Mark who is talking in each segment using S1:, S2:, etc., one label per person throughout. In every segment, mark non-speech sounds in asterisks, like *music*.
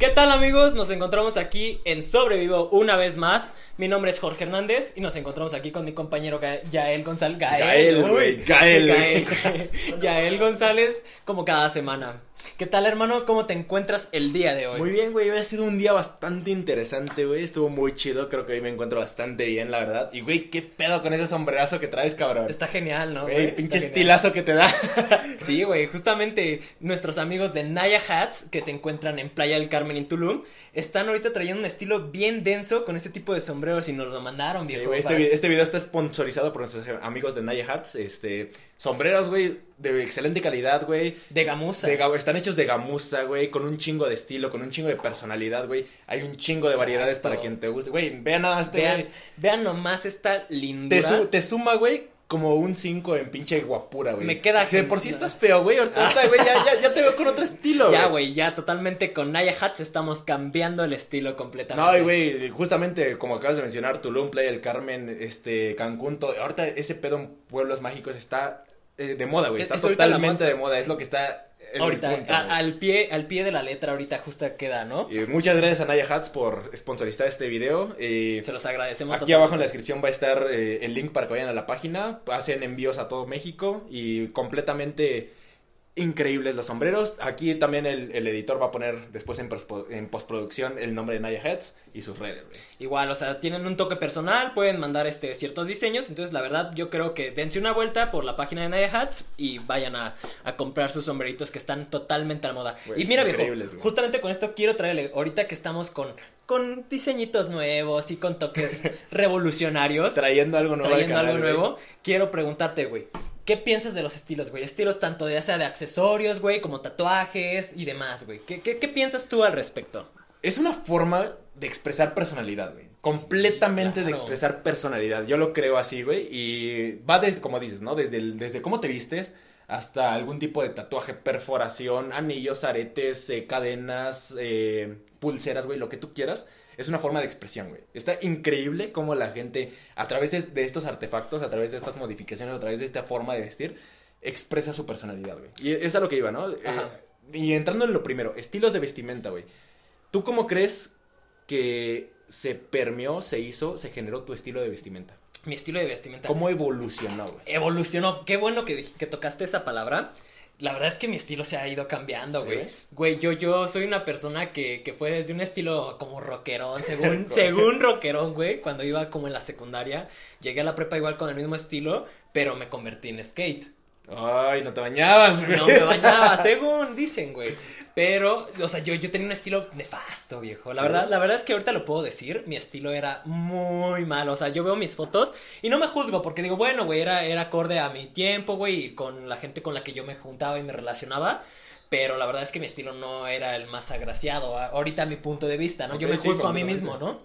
S1: ¿Qué tal amigos? Nos encontramos aquí en Sobrevivo una vez más. Mi nombre es Jorge Hernández y nos encontramos aquí con mi compañero Ga- Yael González.
S2: Gael, güey, Gael.
S1: Gael. *laughs* Yael González, como cada semana. ¿Qué tal hermano? ¿Cómo te encuentras el día de hoy?
S2: Muy bien, güey, hoy ha sido un día bastante interesante, güey, estuvo muy chido, creo que hoy me encuentro bastante bien, la verdad. Y, güey, ¿qué pedo con ese sombrerazo que traes, cabrón?
S1: Está genial, ¿no?
S2: Güey,
S1: Está
S2: pinche
S1: genial.
S2: estilazo que te da. *laughs*
S1: Sí, güey, justamente nuestros amigos de Naya Hats, que se encuentran en Playa del Carmen, en Tulum, están ahorita trayendo un estilo bien denso con este tipo de sombreros y nos lo mandaron,
S2: Sí,
S1: viejo.
S2: güey, este,
S1: para-
S2: este video está sponsorizado por nuestros amigos de Naya Hats, este, sombreros, güey, de excelente calidad, güey.
S1: De gamuza.
S2: De están hechos de gamuza, güey, con un chingo de estilo, con un chingo de personalidad, güey. Hay un chingo de variedades para quien te guste. Güey, vean nada más este,
S1: vean, nomás esta lindura.
S2: Te, su- te suma, güey, como un 5 en pinche guapura, güey.
S1: Me queda
S2: Si de por sí estás feo, güey. Ahorita, ahorita, güey, ya, ya, ya te veo con otro estilo,
S1: Ya, güey, ya totalmente con Naya Hats estamos cambiando el estilo completamente.
S2: No, y güey, justamente como acabas de mencionar, Tulum, Playa del Carmen, este, Cancún, todo, ahorita ese pedo en pueblos mágicos está eh, de moda, güey,
S1: Es-
S2: está
S1: es
S2: totalmente de moda, es lo que está
S1: Ahorita,
S2: punto,
S1: a-
S2: güey.
S1: al, pie, al pie de la letra, ahorita justo queda, ¿no?
S2: Y muchas gracias a Naya Hats por sponsorizar este video. eh,
S1: Se los agradecemos.
S2: Aquí abajo en la descripción va a estar eh, el link para que vayan a la página. Hacen envíos a todo México y completamente increíbles los sombreros. Aquí también el, el editor va a poner después en, prospo- en postproducción el nombre de Naya Heads y sus redes, güey.
S1: Igual, o sea, tienen un toque personal, pueden mandar este ciertos diseños, entonces la verdad yo creo que dense una vuelta por la página de Naya Hats y vayan a, a comprar sus sombreritos que están totalmente a la moda.
S2: Güey,
S1: y mira, viejo,
S2: güey.
S1: justamente con esto quiero traerle, ahorita que estamos con, con diseñitos nuevos y con toques *laughs* revolucionarios,
S2: Trayendo algo nuevo. al
S1: trayendo
S2: canal,
S1: algo
S2: güey.
S1: nuevo, quiero preguntarte, güey. ¿Qué piensas de los estilos, güey? Estilos tanto ya sea de accesorios, güey, como tatuajes y demás, güey. ¿Qué, qué, qué piensas tú al respecto?
S2: Es una forma de expresar personalidad, güey. Completamente de
S1: claro.
S2: expresar personalidad. Yo lo creo así, güey. Y va desde, como dices, ¿no? Desde, el- desde cómo te vistes hasta algún tipo de tatuaje, perforación, anillos, aretes, eh, cadenas, eh, pulseras, güey, lo que tú quieras. Es una forma de expresión, güey. Está increíble cómo la gente, a través de, de estos artefactos, a través de estas modificaciones, a través de esta forma de vestir, expresa su personalidad, güey. Y es a lo que iba, ¿no? Eh,
S1: Ajá.
S2: y entrando en lo primero, estilos de vestimenta, güey. ¿Tú cómo crees que se permeó, se hizo, se generó tu estilo de vestimenta?
S1: Mi estilo de vestimenta.
S2: ¿Cómo evolucionó, güey?
S1: Evolucionó. Qué bueno que, que tocaste esa palabra. La verdad es que mi estilo se ha ido cambiando,
S2: ¿Sí?
S1: güey. Güey, yo, yo soy una persona que, que fue desde un estilo como rockerón, según, *laughs* según rockerón, güey, cuando iba como en la secundaria. Llegué a la prepa igual con el mismo estilo, pero me convertí en skate.
S2: Ay, no te bañabas, güey.
S1: No me bañaba, *laughs* según dicen, güey. Pero, o sea, yo, yo tenía un estilo nefasto, viejo. La
S2: ¿Sí?
S1: verdad, la verdad es que ahorita lo puedo decir. Mi estilo era muy malo. O sea, yo veo mis fotos y no me juzgo porque digo, bueno, güey, era, era acorde a mi tiempo, güey, y con la gente con la que yo me juntaba y me relacionaba. Pero la verdad es que mi estilo no era el más agraciado. Ahorita a mi punto de vista, ¿no? yo me
S2: sí,
S1: juzgo a mí mismo. ¿no?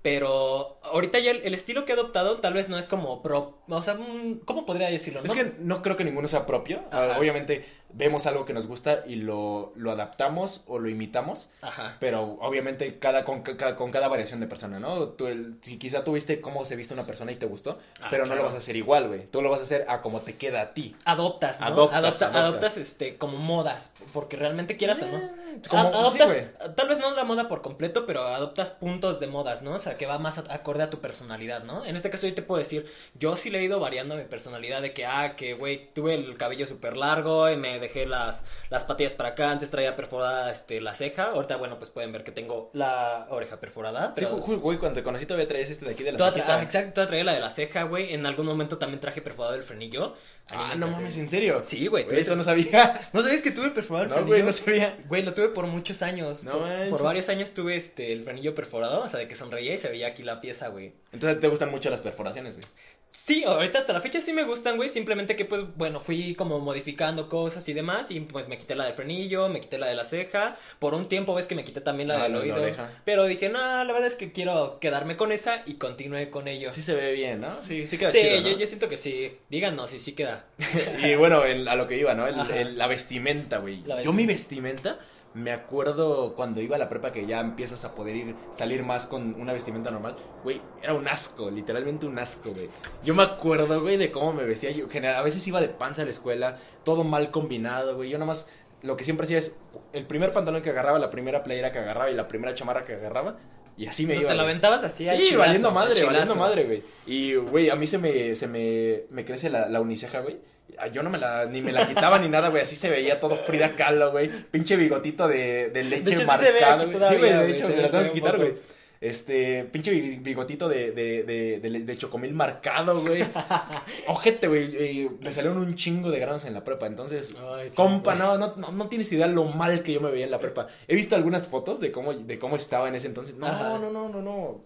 S1: Pero ahorita ya el, el estilo que he adoptado tal vez no es como pro... O sea, mm, ¿cómo podría decirlo?
S2: Es que no creo que ninguno sea propio.
S1: Ajá.
S2: Obviamente vemos algo que nos gusta y lo, lo adaptamos o lo imitamos.
S1: Ajá.
S2: Pero obviamente cada con, cada con cada variación de persona, ¿no? Tú, el- si quizá tú viste cómo se viste una persona y te gustó,
S1: Ah,
S2: pero no lo vas a hacer igual, güey. Tú lo vas a hacer a como te queda a ti.
S1: adoptas, ¿no?
S2: Adoptas,
S1: adoptas,
S2: adoptas.
S1: adoptas, este, como modas, porque realmente quieras o no.
S2: como-
S1: A- adoptas,
S2: sí,
S1: tal vez no la moda por completo, pero adoptas puntos de modas, ¿no? O sea, que va más a- acorde a tu personalidad, ¿no? En este caso yo te puedo decir, yo sí le he ido variando mi personalidad de que, ah, que, güey, tuve el cabello súper largo y me dejé las, las patillas para acá, antes traía perforada, este, la ceja, ahorita, bueno, pues pueden ver que tengo la oreja perforada,
S2: Sí,
S1: pero...
S2: ju- güey, cuando te conocí todavía traías este de aquí de la cejita.
S1: ah, exacto, toda traía la de la ceja, güey. En algún momento también traje perforado el frenillo.
S2: Ah, no mames, ¿en serio?
S1: Sí, güey.
S2: Eso no sabía. *laughs*
S1: ¿No sabías que tuve perforado el
S2: No,
S1: frenillo?
S2: güey, no sabía.
S1: Güey, lo tuve por muchos años.
S2: No
S1: por,
S2: manches.
S1: por varios años tuve este el frenillo perforado, o sea, de que sonreía y se veía aquí la pieza, güey.
S2: Entonces te gustan mucho las perforaciones, güey.
S1: Sí, ahorita hasta la fecha sí me gustan, güey. Simplemente que, pues, bueno, fui como modificando cosas y demás. Y pues me quité la del frenillo, me quité la de la ceja. Por un tiempo ves que me quité también la
S2: Ah,
S1: del oído. Pero dije, no, la verdad es que quiero quedarme con esa y continué con ello.
S2: Sí se ve bien, ¿no? Sí, sí queda
S1: Sí,
S2: chido, ¿no?
S1: yo, yo siento que sí. Díganos si sí queda. *laughs*
S2: Y bueno, el- a lo que iba, ¿no? El- la vestimenta, güey. Yo mi vestimenta Me acuerdo cuando iba a la prepa que ya empiezas a poder ir, salir más con una vestimenta normal. Güey, era un asco, literalmente un asco, güey. Yo me acuerdo, güey, de cómo me vestía. Yo, general, a veces iba de panza a la escuela, todo mal combinado, güey. Yo nada más lo que siempre hacía es el primer pantalón que agarraba, la primera playera que agarraba y la primera chamarra que agarraba. Y así me iba.
S1: te
S2: güey.
S1: aventabas así
S2: Sí,
S1: chilazo,
S2: valiendo
S1: al
S2: madre,
S1: chilazo.
S2: valiendo madre, güey. Y, güey, a mí se me, se me, me crece la, la uniceja, güey. Ah, Yo no me la, ni me la quitaba ni nada, güey. Así se veía todo Frida Kahlo, güey. Pinche bigotito de, de leche
S1: hecho, sí
S2: marcado, güey. Sí, güey,
S1: todavía,
S2: de hecho, me la tengo que quitar, güey. Este, pinche bi- bigotito de, de, de, de, de chocomil marcado, güey. *laughs* Ojete, güey. me salieron un chingo de granos en la prepa. Entonces,
S1: Ay, sí,
S2: compa, no, no, no, no tienes idea lo mal que yo me veía en la prepa. He visto algunas fotos de cómo, de cómo estaba en ese entonces. No,
S1: Ajá.
S2: no, no, no, no.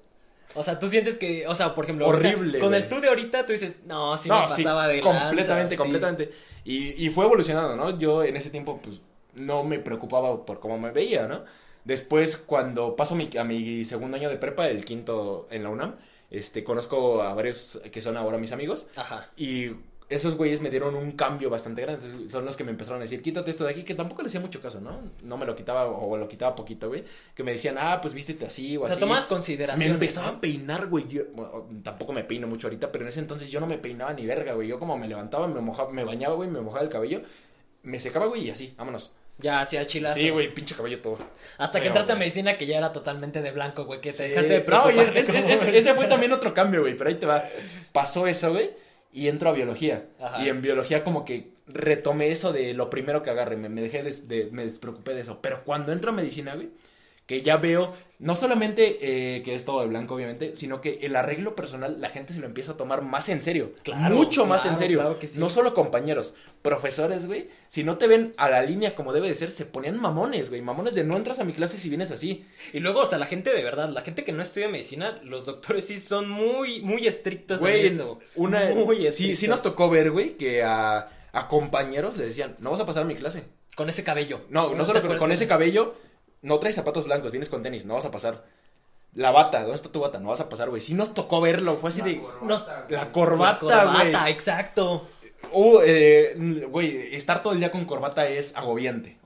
S1: O sea, tú sientes que, o sea, por ejemplo,
S2: Horrible,
S1: ahorita, con el tú de ahorita, tú dices, no, sí
S2: no,
S1: me pasaba de lanza,
S2: completamente,
S1: sí.
S2: completamente. Y, y fue evolucionando, ¿no? Yo en ese tiempo, pues, no me preocupaba por cómo me veía, ¿no? Después, cuando paso mi- a mi segundo año de prepa, el quinto en la UNAM, este, conozco a varios que son ahora mis amigos.
S1: Ajá.
S2: Y esos güeyes me dieron un cambio bastante grande. Entonces, son los que me empezaron a decir, quítate esto de aquí, que tampoco le hacía mucho caso, ¿no? No me lo quitaba o lo quitaba poquito, güey. Que me decían, ah, pues vístete así o,
S1: O sea,
S2: así.
S1: tomas
S2: Me
S1: consideración.
S2: empezaba a peinar, güey. Yo, bueno, tampoco me peino mucho ahorita, pero en ese entonces yo no me peinaba ni verga, güey. Yo como me levantaba, me mojaba, me bañaba, güey, me mojaba el cabello, me secaba, güey, y así, vámonos.
S1: Ya, hacía chilazo.
S2: Sí, güey, pinche cabello todo.
S1: Hasta que entraste a medicina que ya era totalmente de blanco, güey, que te dejaste de
S2: No,
S1: preocupar.
S2: y es-
S1: de
S2: es-
S1: cómo-
S2: es- *laughs* ese fue también otro cambio, güey, pero ahí te va. Pasó eso, güey, y entro a biología.
S1: Ajá.
S2: Y en biología como que retomé eso de lo primero que agarré, me, me dejé de, de- me despreocupé de eso. Pero cuando entro a medicina, güey, que ya veo, no solamente eh, que es todo de blanco, obviamente, sino que el arreglo personal la gente se lo empieza a tomar más en serio.
S1: Claro,
S2: mucho más en serio.
S1: claro que sí.
S2: No solo compañeros, profesores, güey. Si no te ven a la línea como debe de ser, se ponían mamones, güey. Mamones de no entras a mi clase si vienes así.
S1: Y luego, o sea, la gente de verdad, la gente que no estudia medicina, los doctores sí son muy, muy estrictos
S2: Güey,
S1: en eso.
S2: una,
S1: Muy
S2: sí,
S1: estrictos.
S2: sí nos tocó ver, güey, que a, a compañeros les decían, no vas a pasar mi clase.
S1: Con ese cabello.
S2: No, no solo con, con ese cabello, no traes zapatos blancos, vienes con tenis, no vas a pasar. La bata, ¿dónde está tu bata? No vas a pasar, güey. Sí nos tocó verlo, fue así de...
S1: Nos-
S2: La
S1: La
S2: corbata,
S1: corbata,
S2: güey.
S1: exacto.
S2: Uh, eh, güey, estar todo el día con corbata es agobiante,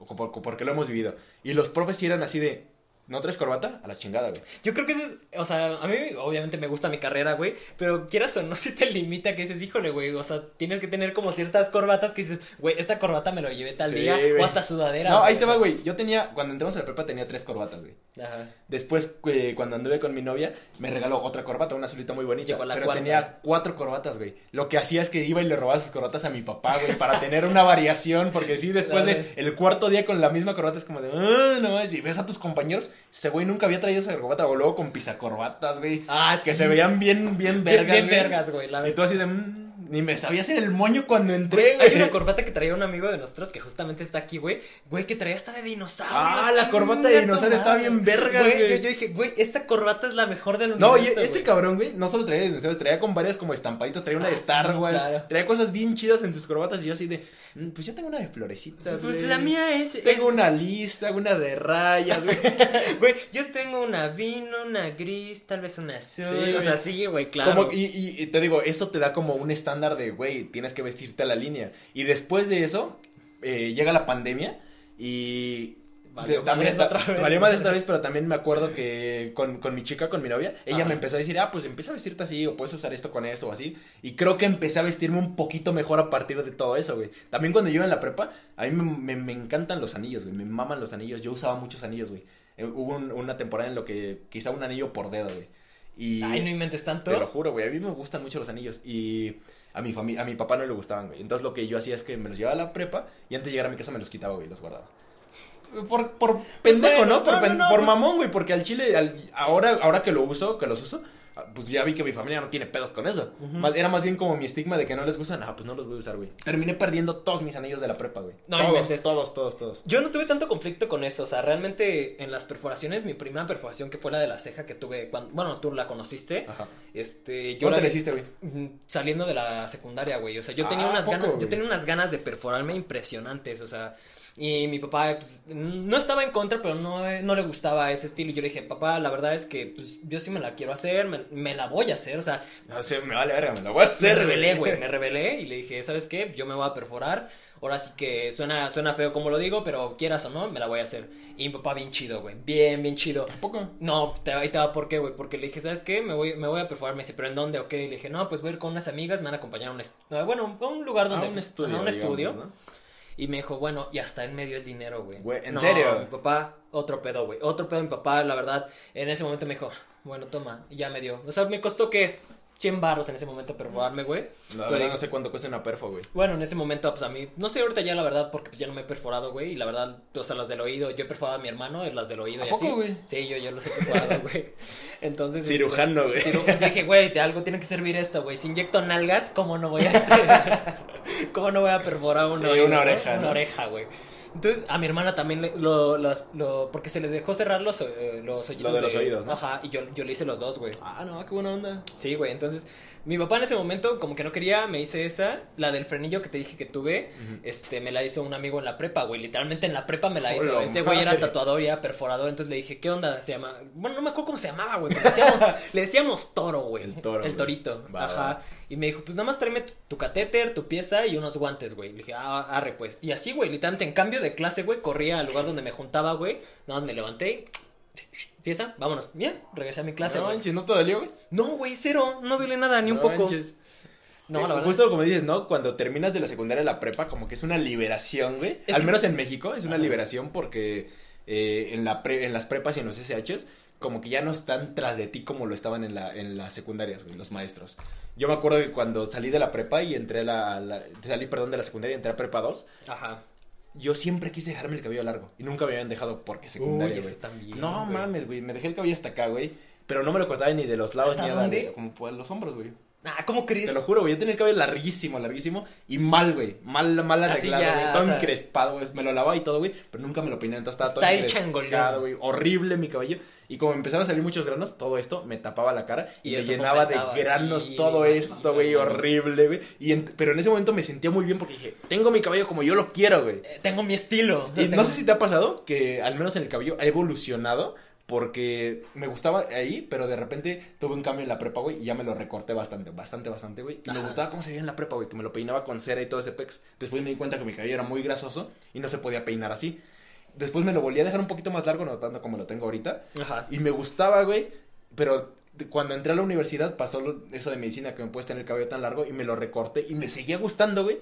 S2: porque lo hemos vivido. Y los profes sí eran así de, ¿no traes corbata? A la chingada, güey.
S1: Yo creo que eso es, o sea, a mí obviamente me gusta mi carrera, güey, pero quieras o no, *laughs* si te limita que dices, híjole, güey, o sea, tienes que tener como ciertas corbatas que dices, güey, esta corbata me lo llevé tal
S2: Sí,
S1: día,
S2: güey.
S1: o hasta sudadera.
S2: No, ahí te va, güey. Yo tenía, cuando entramos a la prepa tenía tres corbatas, güey.
S1: Ajá.
S2: Después, eh, cuando anduve con mi novia, me regaló otra corbata, una azulita muy bonita.
S1: Llegó la
S2: pero
S1: cuarta.
S2: tenía cuatro corbatas, güey. Lo que hacía es que iba y le robaba sus corbatas a mi papá, güey, para tener una variación. Porque sí, después de el cuarto día con la misma corbata es como de, ah, no. Y ves a tus compañeros, ese güey nunca había traído esa corbata. O luego con pisacorbatas, güey.
S1: Ah,
S2: que
S1: sí.
S2: se veían bien, bien vergas,
S1: bien
S2: güey.
S1: vergas, güey, la
S2: Y tú así de, "Mm", ni me sabía hacer el moño cuando entré,
S1: Hay
S2: güey.
S1: una corbata que traía un amigo de nosotros que justamente está aquí, güey. Güey, que traía hasta de dinosaurio.
S2: Ah, la corbata de dinosaurio estaba bien vergas,
S1: Güey. Yo, yo dije, güey, esa corbata es la mejor del
S2: No, y
S1: universo.
S2: este
S1: güey.
S2: cabrón, güey, no solo traía dinosaurios, traía con varias como estampaditos, traía una
S1: Ah,
S2: de Star
S1: sí,
S2: Wars,
S1: claro.
S2: traía cosas bien chidas en sus corbatas y yo así de, "Mm, pues yo tengo una de florecitas,
S1: Pues
S2: güey.
S1: la mía es.
S2: Tengo una lisa, una de rayas, güey. *laughs*
S1: Güey, yo tengo una vino, una gris, tal vez una azul.
S2: Sí,
S1: o
S2: güey.
S1: sea, sí, güey, claro.
S2: Como- y, y- te digo, eso te da como un estándar de, güey, tienes que vestirte a la línea. Y después de eso, eh, llega la pandemia y...
S1: Valió
S2: te- también,
S1: madres otra vez.
S2: valió madres otra vez, pero también me acuerdo que con, con mi chica, con mi novia, ella
S1: Ajá.
S2: me empezó a decir, ah, pues empieza a vestirte así, o puedes usar esto con esto, o así. Y creo que empecé a vestirme un poquito mejor a partir de todo eso, güey. También cuando yo iba en la prepa, a mí me, me- me encantan los anillos, güey. Me maman los anillos. Yo usaba muchos anillos, güey. Eh, Hubo un- una temporada en lo que quizá un anillo por dedo, güey. Y...
S1: Ay, no inventes tanto.
S2: Te lo juro, güey. A mí me gustan mucho los anillos. Y a mi familia, a mi papá no le gustaban, güey. Entonces lo que yo hacía es que me los llevaba a la prepa y antes de llegar a mi casa me los quitaba, güey, y los guardaba. Por, por pendejo,
S1: bueno,
S2: ¿no? Por,
S1: no, no,
S2: pen-
S1: no,
S2: por
S1: pues-
S2: mamón, güey. Porque al chile, al- ahora, ahora que lo uso, que los uso, pues ya vi que mi familia no tiene pedos con eso. Era más bien como mi estigma de que no les gustan. Ah, pues no los voy a usar, güey. Terminé perdiendo todos mis anillos de la prepa, güey.
S1: No
S2: todos, todos, todos, todos.
S1: Yo no tuve tanto conflicto con eso, o sea, realmente en las perforaciones, mi primera perforación que fue la de la ceja que tuve, cuando, bueno, tú la conociste,
S2: Ajá.
S1: este, yo
S2: ¿Cómo
S1: la
S2: te la hiciste, güey?
S1: Saliendo de la secundaria, güey. O sea, yo tenía
S2: Ah,
S1: unas
S2: ¿poco,
S1: ganas, yo tenía unas ganas de perforarme impresionantes, o sea, y mi papá pues, no estaba en contra, pero no, no le gustaba ese estilo. Y yo le dije, papá, la verdad es que pues, yo sí me la quiero hacer, me, me la voy a hacer, o sea,
S2: No sé, me vale verga, me lo voy a
S1: me
S2: hacer,
S1: rebelé, güey, *laughs* me rebelé y le dije, ¿sabes qué? Yo me voy a perforar. Ahora sí que suena, suena feo como lo digo, pero quieras o no, me la voy a hacer. Y mi papá bien chido, güey, bien, bien chido.
S2: ¿Poco?
S1: No, te, ahí te va por qué, güey. Porque le dije, ¿sabes qué? Me voy, me voy a perforar. Me dice, ¿pero en dónde? Ok. Le dije, no, pues voy a ir con unas amigas, me van a acompañar a un, est- bueno, a un lugar donde.
S2: Ah, un estudio,
S1: a un
S2: digamos,
S1: estudio.
S2: ¿no?
S1: Y me dijo, bueno, y hasta él me dio el dinero, güey.
S2: Güey, ¿en
S1: No,
S2: serio?
S1: Mi papá, otro pedo, güey. Otro pedo, mi papá, la verdad, en ese momento me dijo, bueno, toma, y ya me dio. O sea, me costó que 100 barros en ese momento perforarme, güey.
S2: La
S1: Pero
S2: verdad
S1: digo,
S2: no sé cuánto cuesta una perfo, güey.
S1: Bueno, en ese momento, pues a mí, no sé ahorita ya la verdad, porque pues, ya no me he perforado, güey, y la verdad, o sea, las del oído, yo he perforado a mi hermano, las del oído
S2: ¿A
S1: y
S2: poco,
S1: así.
S2: güey?
S1: Sí, yo, yo los he perforado, *laughs* güey. Entonces. este,
S2: Cirujano, güey.
S1: ciru- dije, güey, de algo tiene que servir esto, güey. Si inyecto nalgas, ¿cómo no voy a. *laughs* *laughs* ¿Cómo no voy a perforar una,
S2: Sí,
S1: oído,
S2: una
S1: no?
S2: oreja,
S1: Una
S2: ¿no?
S1: oreja, güey. Entonces, a mi hermana también le- lo, las- lo- porque se le dejó cerrar los, eh, los oídos.
S2: Lo de los oídos, ¿no?
S1: Ajá, y yo, yo le hice los dos, güey.
S2: Ah, no, qué buena onda.
S1: Sí, güey, entonces mi papá en ese momento como que no quería, me hice esa, la del frenillo que te dije que tuve, este, me la hizo un amigo en la prepa, güey, literalmente en la prepa me la hizo,
S2: Hola,
S1: ese güey era tatuador y era perforador, entonces le dije, ¿qué onda? Se llama, bueno, no me acuerdo cómo se llamaba, güey, pero le decíamos, *laughs* le decíamos toro, güey,
S2: El toro,
S1: el torito,
S2: Va,
S1: ajá,
S2: va.
S1: y me dijo, pues nada más tráeme tu, tu catéter, tu pieza y unos guantes, güey, le dije, ah, arre, pues, y así, güey, literalmente en cambio de clase, güey, corría al lugar donde me juntaba, güey, nada, me levanté, pieza, vámonos, bien, regresé a mi clase,
S2: no
S1: güey.
S2: manches, ¿no te dolió, güey?
S1: No, güey, cero. No duele nada, ni un poco.
S2: manches.
S1: No,
S2: Eh,
S1: la verdad.
S2: Justo como dices, ¿no? Cuando terminas de la secundaria la prepa, como que es una liberación, güey.
S1: Es
S2: Al
S1: que-
S2: menos en México es una
S1: Ajá.
S2: liberación porque eh, en, la pre- en las prepas y en los SHs, como que ya no están tras de ti como lo estaban en, la, en las secundarias, güey, los maestros. Yo me acuerdo que cuando salí de la prepa y entré a la, la- salí, perdón, de la secundaria y entré a prepa 2,
S1: Ajá.
S2: Yo siempre quise dejarme el cabello largo y nunca me habían dejado porque secundaria,
S1: Uy,
S2: güey.
S1: también,
S2: No
S1: güey.
S2: mames, güey, me dejé el cabello hasta acá, güey, pero no me lo cortaba ni de los lados
S1: ¿Hasta
S2: ni nada, como por los hombros, güey.
S1: Ah, ¿cómo crees?
S2: Te lo juro, güey. Yo tenía el cabello larguísimo, larguísimo. Y mal, güey. Mal, mal arreglado,
S1: ya,
S2: güey. Todo
S1: sea-
S2: encrespado, güey. Me lo lavaba y todo, güey. Pero nunca me lo peiné. Entonces estaba todo
S1: Style
S2: encrespado, güey. Horrible mi cabello. Y como empezaron a salir muchos granos, todo esto me tapaba la cara. Y,
S1: Y
S2: me llenaba de granos
S1: sí,
S2: todo esto, güey.
S1: güey.
S2: Horrible, güey. Y en- Pero en ese momento me sentía muy bien porque dije, tengo mi cabello como yo lo quiero, güey.
S1: Eh, tengo mi estilo.
S2: Y *laughs*
S1: Tengo-
S2: no sé si te ha pasado que al menos en el cabello ha evolucionado porque me gustaba ahí, pero de repente tuve un cambio en la prepa, güey, y ya me lo recorté bastante, bastante, bastante, güey. Y me gustaba cómo se veía en la prepa, güey, que me lo peinaba con cera y todo ese pex. Después me di cuenta que mi cabello era muy grasoso y no se podía peinar así. Después me lo volví a dejar un poquito más largo, no tanto como lo tengo ahorita.
S1: Ajá.
S2: Y me gustaba, güey, pero cuando entré a la universidad pasó eso de medicina que me puedes tener el cabello tan largo y me lo recorté y me seguía gustando, güey.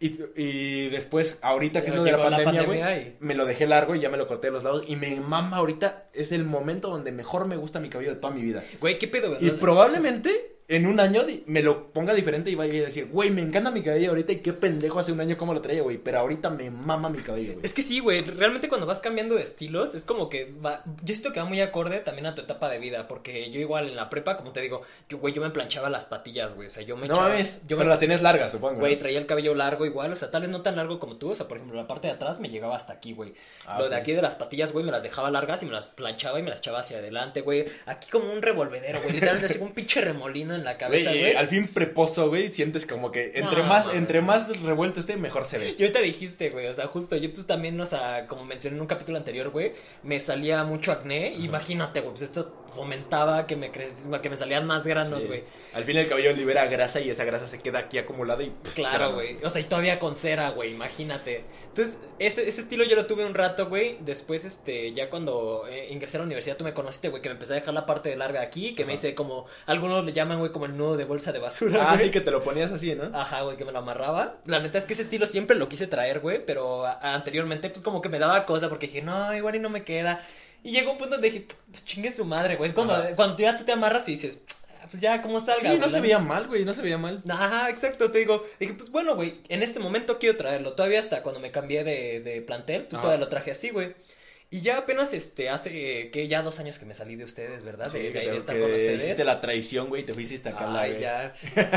S2: Y, y después, ahorita que es lo de la pandemia, güey, me lo dejé largo y ya me lo corté de los lados. Y me mama ahorita, es el momento donde mejor me gusta mi cabello de toda mi vida.
S1: Güey, ¿qué pedo?
S2: Y probablemente en un año me lo ponga diferente y vaya a decir, güey, me encanta mi cabello ahorita y qué pendejo hace un año cómo lo traía, güey. Pero ahorita me mama mi cabello, güey.
S1: Es que sí, güey, realmente cuando vas cambiando de estilos es como que va, yo siento que va muy acorde también a tu etapa de vida, porque yo igual en la prepa, como te digo, yo, güey, yo me planchaba las patillas, güey, o sea, yo me
S2: no
S1: echaba-
S2: mames,
S1: yo
S2: pero
S1: me,
S2: las tienes largas, supongo.
S1: güey, traía el cabello largo igual, o sea, tal vez no tan largo como tú, o sea, por ejemplo, la parte de atrás me llegaba hasta aquí, güey.
S2: Ah,
S1: Lo de aquí de las patillas, güey, me las dejaba largas y me las planchaba y me las echaba hacia adelante, güey. Aquí como un revolvedero, güey, literalmente así como un pinche remolino en la cabeza,
S2: Güey, al fin preposo, güey, sientes como que entre
S1: No,
S2: más,
S1: mames.
S2: entre más revuelto esté, mejor se ve.
S1: Y ahorita dijiste, güey, o sea, justo yo pues también, o sea, como mencioné en un capítulo anterior, güey, me salía mucho acné, imagínate, güey, pues esto fomentaba que me cre- que me salían más granos,
S2: Sí.
S1: güey.
S2: Al fin el cabello libera grasa y esa grasa se queda aquí acumulada y pff,
S1: Claro, güey. O sea, y todavía con cera, güey, imagínate. Entonces, ese, ese estilo yo lo tuve un rato, güey. Después, este, ya cuando eh, ingresé a la universidad, tú me conociste, güey, que me empecé a dejar la parte de larga aquí, que me hice como, algunos le llaman, güey, como el nudo de bolsa de basura,
S2: Ah,
S1: güey.
S2: sí que te lo ponías así, ¿no?
S1: Ajá, güey, que me lo amarraba. La neta es que ese estilo siempre lo quise traer, güey, pero a- anteriormente, pues como que me daba cosa porque dije, no, igual y no me queda. Y llegó un punto donde dije, pues chingue su madre, güey. Es cuando,
S2: Ajá.
S1: cuando ya tú te amarras y dices, "Ah, pues ya, como salga.
S2: Sí, no se veía mal, güey, no se veía mal.
S1: Ajá, exacto, te digo. Dije, pues bueno, güey, en este momento quiero traerlo. Todavía hasta cuando me cambié de, de plantel, pues
S2: Ajá.
S1: todavía lo traje así, güey. Y ya apenas, este, hace que ya dos años que me salí de ustedes, ¿verdad?
S2: Sí,
S1: de, ahí de estar
S2: que
S1: con ustedes.
S2: hiciste la traición, güey, te fuiste hasta acá.
S1: Ay, ya,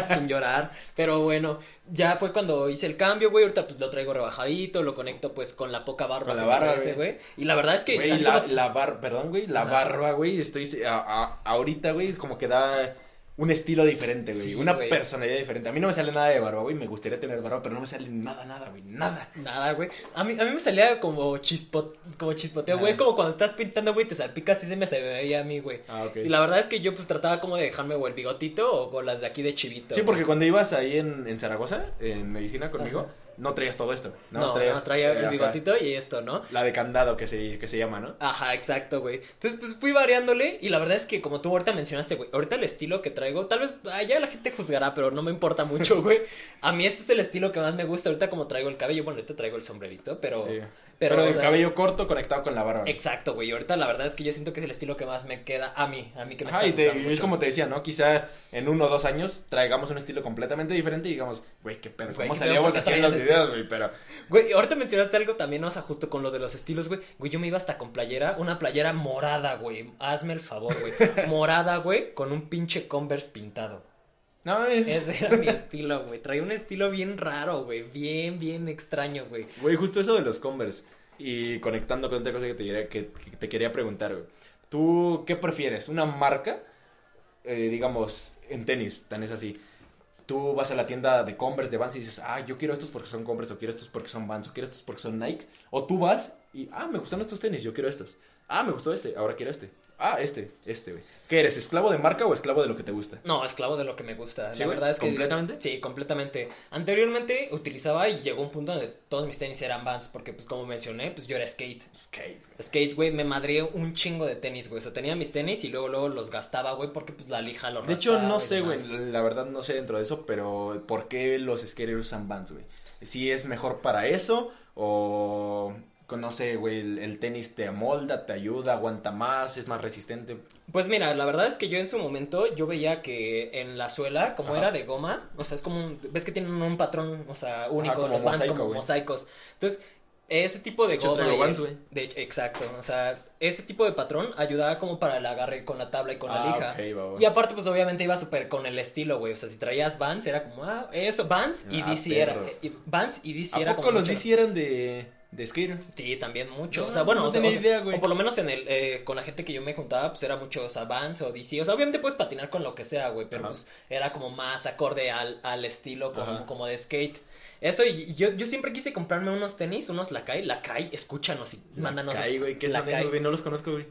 S1: *laughs* sin llorar. Pero bueno, ya fue cuando hice el cambio, güey. Ahorita pues lo traigo rebajadito, lo conecto pues con la poca barba
S2: Con la barba,
S1: crece,
S2: güey.
S1: Y la verdad es que...
S2: Güey, la,
S1: como-
S2: la bar, perdón, güey, la barba, güey, estoy, a- a- ahorita, güey, como que da un estilo diferente, güey,
S1: Sí,
S2: una
S1: güey.
S2: personalidad diferente. A mí no me sale nada de barba, güey, me gustaría tener barba, pero no me sale nada, nada, güey, nada.
S1: Nada, güey. A mí, a mí me salía como chispot, como chispoteo, güey. Es como cuando estás pintando, güey, te salpicas y se me veía a mí, güey.
S2: Ah, ok.
S1: Y la verdad es que yo pues trataba como de dejarme o el bigotito o con las de aquí de chivito.
S2: Sí,
S1: güey.
S2: porque cuando ibas ahí en, en Zaragoza, en medicina conmigo, no traías todo esto.
S1: No, no,
S2: traías,
S1: traía el bigotito y esto, ¿no?
S2: La de candado que se, que se llama, ¿no?
S1: Ajá, exacto, güey. Entonces, pues fui variándole y la verdad es que como tú ahorita mencionaste, güey, ahorita el estilo que traigo, tal vez allá la gente juzgará, pero no me importa mucho, *laughs* güey. A mí este es el estilo que más me gusta ahorita como traigo el cabello, bueno, ahorita traigo el sombrerito, pero...
S2: Sí.
S1: Pero,
S2: Pero, el
S1: sea,
S2: cabello corto conectado con la barba.
S1: Exacto, güey. Ahorita la verdad es que yo siento que es el estilo que más me queda a mí, a mí que me
S2: Ajá,
S1: está
S2: y, te-
S1: gustando
S2: y es
S1: mucho.
S2: como te decía, ¿no? Quizá en uno o dos años traigamos un estilo completamente diferente y digamos, güey, qué pedo, ¿cómo salíamos
S1: pedo, ¿por qué
S2: haciendo los
S1: traías
S2: videos, güey? Pero,
S1: Güey, ahorita mencionaste algo también, o sea, justo con lo de los estilos, güey. Güey, yo me iba hasta con playera, una playera morada, güey. Hazme el favor, güey. *laughs* Morada, güey, con un pinche Converse pintado.
S2: No, es...
S1: Ese era mi estilo, güey. Traía un estilo bien raro, güey. Bien, bien extraño, güey.
S2: Güey, justo eso de los Converse. Y conectando con otra cosa que te, quería- que, que te quería preguntar, güey. ¿Tú qué prefieres? ¿Una marca? Eh, digamos, en tenis, tan es así. Tú vas a la tienda de Converse, de Vans y dices, ah, yo quiero estos porque son Converse, o quiero estos porque son Vans, o quiero estos porque son Nike. O tú vas y, ah, me gustan estos tenis, yo quiero estos. Ah, me gustó este, ahora quiero este. Ah, este, este, güey. ¿Qué eres, esclavo de marca o esclavo de lo que te gusta?
S1: No, esclavo de lo que me gusta.
S2: ¿Sí,
S1: la verdad es que.
S2: ¿Completamente?
S1: Sí, completamente. Anteriormente utilizaba y llegó un punto donde todos mis tenis eran Vans, porque, pues, como mencioné, pues yo era skate.
S2: Skate, güey.
S1: Skate, güey, me madreé un chingo de tenis, güey. O sea, tenía mis tenis y luego, luego los gastaba, güey, porque pues la lija lo
S2: De hecho, no sé, güey, la verdad no sé dentro de eso, pero ¿por qué los skaters usan Vans, güey? Si es mejor para eso o no sé, güey, el, el tenis te amolda, te ayuda, aguanta más, es más resistente.
S1: Pues mira, la verdad es que yo en su momento yo veía que en la suela, como
S2: Ajá.
S1: era de goma, o sea, es como un, ves que tienen un patrón, o sea, único,
S2: como
S1: los Vans
S2: mosaico,
S1: como mosaicos. Entonces, ese tipo de goma y- de exacto, o sea, ese tipo de patrón ayudaba como para el agarre con la tabla y con la
S2: Ah,
S1: lija. Y aparte, pues obviamente iba súper con el estilo, güey. O sea, si traías Vans, era como, ah, eso, Vans y
S2: Ah,
S1: DC era.
S2: perro.
S1: Vans y DC
S2: ¿A
S1: era
S2: poco
S1: como
S2: los
S1: mucho-
S2: DC eran de, de skater?
S1: Sí, también mucho.
S2: No,
S1: o sea, bueno,
S2: no
S1: o, sea,
S2: tenía
S1: o
S2: idea, güey.
S1: o por lo menos en el, eh, con la gente que yo me juntaba, pues era mucho, o sea, Vans o DC. O sea, obviamente puedes patinar con lo que sea, güey, pero
S2: Ajá.
S1: pues era como más acorde al, al estilo como, como de skate. Eso, y, yo, yo siempre quise comprarme unos tenis, unos Lakai. Lakai, escúchanos y mándanos.
S2: Ay, güey, ¿qué son
S1: Lakai.
S2: esos, güey? No los conozco, güey.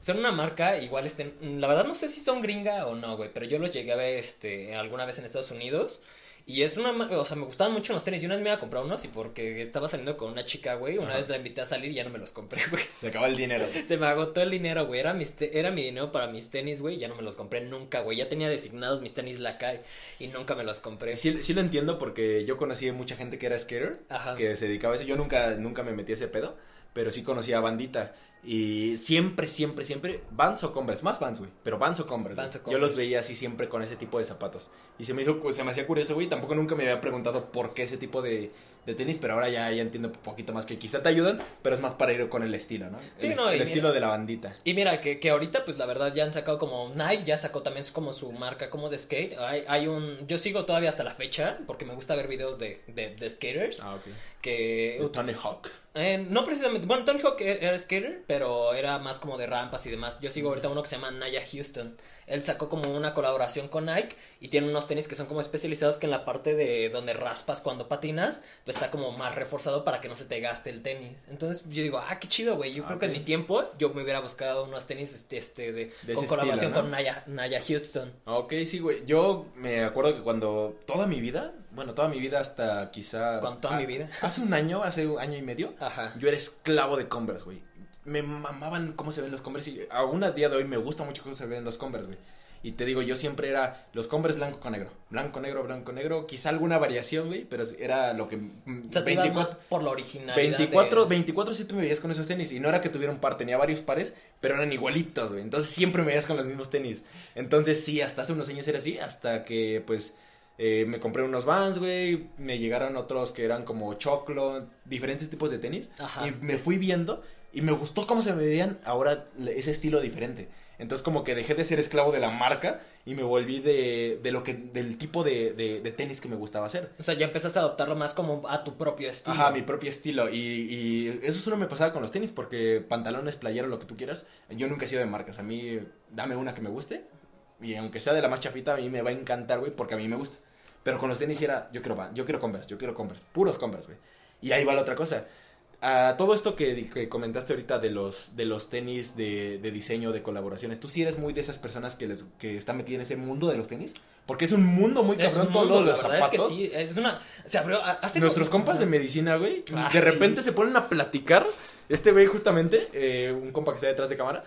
S1: Son una marca, igual estén, la verdad no sé si son gringa o no, güey, pero yo los llegué a ver este alguna vez en Estados Unidos y es una, o sea, me gustaban mucho los tenis y una vez me iba a comprar unos y porque estaba saliendo con una chica, güey, una
S2: Ajá.
S1: vez la invité a salir y ya no me los compré, güey. *laughs*
S2: Se acaba el dinero.
S1: Se me agotó el dinero, güey, era, mis te- era mi dinero para mis tenis, güey, y ya no me los compré nunca, güey, ya tenía designados mis tenis Lakai y nunca me los compré.
S2: Sí, sí lo entiendo porque yo conocí a mucha gente que era skater,
S1: Ajá.
S2: que se dedicaba a eso. Yo nunca, nunca me metí a ese pedo, pero sí conocía a bandita. Y siempre, siempre, siempre, Vans o Converse, más Vans, güey, pero Vans o Converse.
S1: Vans
S2: Yo los veía así siempre con ese tipo de zapatos. Y se me hizo, se me hacía curioso, güey, tampoco nunca me había preguntado por qué ese tipo de, de tenis, pero ahora ya, ya entiendo un poquito más que quizá te ayudan, pero es más para ir con el estilo, ¿no?
S1: Sí,
S2: el,
S1: no,
S2: el estilo de la bandita.
S1: Y mira, que, que ahorita, pues la verdad ya han sacado como Nike, ya sacó también como su marca como de skate. Hay, hay un. Yo sigo todavía hasta la fecha, porque me gusta ver videos de, de, de skaters.
S2: Ah, ok.
S1: Que.
S2: Tony Hawk.
S1: Eh, no precisamente. Bueno, Tony Hawk era skater, pero era más como de rampas y demás. Yo sigo ahorita uno que se llama Naya Houston. Él sacó como una colaboración con Nike y tiene unos tenis que son como especializados que en la parte de donde raspas cuando patinas, pues está como más reforzado para que no se te gaste el tenis. Entonces yo digo, ah, qué chido, güey. Yo
S2: Ah,
S1: creo que en mi tiempo yo me hubiera buscado unos tenis este, este de,
S2: De
S1: con colaboración
S2: estilo, ¿no?
S1: con Naya, Naya Houston.
S2: Ok, sí, güey. Yo me acuerdo que cuando toda mi vida, bueno, toda mi vida hasta quizá...
S1: Con toda
S2: ah,
S1: mi vida.
S2: Hace un año, hace un año y medio,
S1: Ajá.
S2: yo era esclavo de Converse, güey. Me mamaban cómo se ven los Converse y aún a día de hoy me gusta mucho cómo se ven los Converse, güey. Y te digo, yo siempre era los Converse blanco con negro. Blanco, negro, blanco, negro. Quizá alguna variación, güey, pero era lo que...
S1: O sea, te ibas
S2: 24,
S1: más por la originalidad.
S2: 24,
S1: de-
S2: 24 7 me veías con esos tenis y no era que tuviera un par, tenía varios pares, pero eran igualitos, güey. Entonces siempre me veías con los mismos tenis. Entonces sí, hasta hace unos años era así, hasta que pues eh, me compré unos Vans, güey, me llegaron otros que eran como choclo, diferentes tipos de tenis
S1: Ajá.
S2: y me fui viendo y me gustó cómo se me veían ahora ese estilo diferente. Entonces como que dejé de ser esclavo de la marca y me volví de, de lo que del tipo de, de- de tenis que me gustaba hacer.
S1: O sea, ya empezaste a adoptarlo más como a tu propio estilo.
S2: Ajá, mi propio estilo. Y, y eso solo me pasaba con los tenis, porque pantalones, playero, lo que tú quieras, yo nunca he sido de marcas. A mí, dame una que me guste. Y aunque sea de la más chafita, a mí me va a encantar, güey, porque a mí me gusta. Pero con los tenis era, yo quiero, yo quiero Converse, yo quiero Converse, puros Converse, güey. Y ahí va la otra cosa. A todo esto que, comentaste ahorita de los, de los tenis de, de diseño, de colaboraciones, ¿tú sí eres muy de esas personas que, les, que están metidas en ese mundo de los tenis? Porque es un mundo muy cabrón
S1: un
S2: todo
S1: mundo,
S2: lo de
S1: la
S2: los zapatos.
S1: es que sí, es una... Se abrió... Hace
S2: Nuestros
S1: como-
S2: compas de medicina, güey,
S1: Ah,
S2: de
S1: sí.
S2: repente se ponen a platicar. Este güey, justamente, eh, un compa que está detrás de cámara,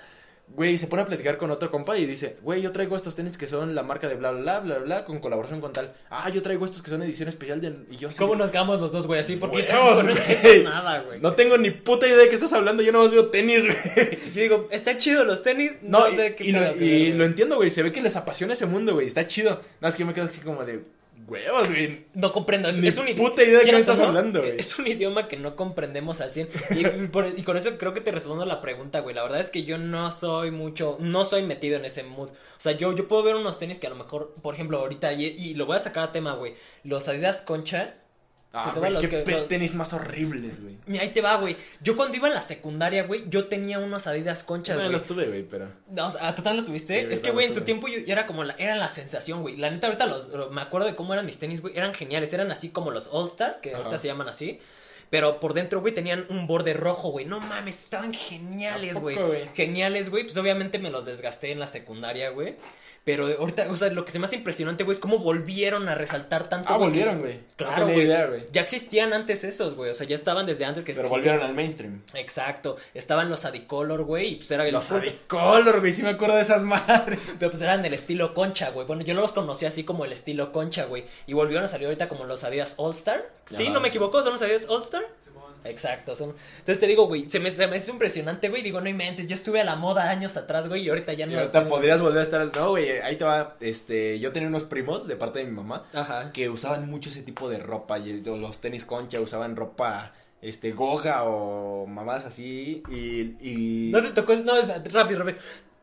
S2: güey, se pone a platicar con otro compa y dice, güey, yo traigo estos tenis que son la marca de bla, bla, bla, bla, bla, con colaboración con tal. Ah, yo traigo estos que son edición especial de... Y yo
S1: ¿Cómo nos quedamos los dos, güey? Así, porque
S2: Huevos,
S1: no
S2: güey.
S1: nada, güey.
S2: No tengo ni puta idea de qué estás hablando, yo no más veo tenis, güey. *laughs*
S1: Yo digo, está chido los tenis, no,
S2: No, y,
S1: sé qué
S2: y lo, y entiendo, güey, se ve que les apasiona ese mundo, güey, está chido. Nada más que yo me quedo así como de, huevos, güey.
S1: No comprendo, es,
S2: Ni
S1: es un idi-
S2: puta idea de qué
S1: quieras
S2: me
S1: o
S2: estás hablando, güey.
S1: Es un idioma que no comprendemos al 100. Y, y por- y con eso creo que te respondo la pregunta, güey. La verdad es que yo no soy mucho, no soy metido en ese mood. O sea, yo, yo puedo ver unos tenis que a lo mejor, por ejemplo, ahorita, y, y lo voy a sacar a tema, güey. Los Adidas Concha.
S2: Ah,
S1: se te
S2: güey,
S1: van los
S2: qué
S1: que- los-
S2: tenis más horribles, güey.
S1: Mira, ahí te va, güey. Yo cuando iba en la secundaria, güey, yo tenía unos Adidas Conchas,
S2: No
S1: güey.
S2: los tuve, güey, pero...
S1: No, o sea, ¿total los tuviste?
S2: Sí,
S1: es que, güey, en su tiempo yo, yo era como la, era la sensación, güey. La neta, ahorita los, lo- me acuerdo de cómo eran mis tenis, güey. Eran geniales, eran así como los All Star, que
S2: Ajá.
S1: ahorita se llaman así. Pero por dentro, güey, tenían un borde rojo, güey. No mames, estaban geniales,
S2: ¿A
S1: güey.
S2: poco, güey?
S1: Geniales, güey. Pues obviamente me los desgasté en la secundaria, güey. Pero ahorita, o sea, lo que se me hace impresionante, güey, es cómo volvieron a resaltar tanto.
S2: Ah, volvieron, güey.
S1: Claro,
S2: tenía
S1: güey.
S2: idea, güey.
S1: Ya existían antes esos, güey. O sea, ya estaban desde antes que
S2: Pero
S1: existían.
S2: volvieron al mainstream.
S1: Exacto. Estaban los Adicolor, güey. Y pues era el
S2: Los Adicolor, güey, sí me acuerdo de esas madres. *laughs*
S1: Pero pues eran del estilo concha, güey. Bueno, yo no los conocía así como el estilo concha, güey. Y volvieron a salir ahorita como los Adidas All Star. Sí, no me equivoco, son los Adidas All Star. Exacto, son. Entonces te digo, güey, se me, se me hace impresionante, güey. Digo, no inventes, yo estuve a la moda años atrás, güey, y ahorita ya no.
S2: Y ahorita
S1: estoy.
S2: podrías volver a estar... No, güey, ahí te va, este... Yo tenía unos primos de parte de mi mamá
S1: Ajá.
S2: que usaban mucho ese tipo de ropa. Y los tenis concha usaban ropa, este, goga o mamadas así. Y... y...
S1: No te tocó, no, es rápido, rápido.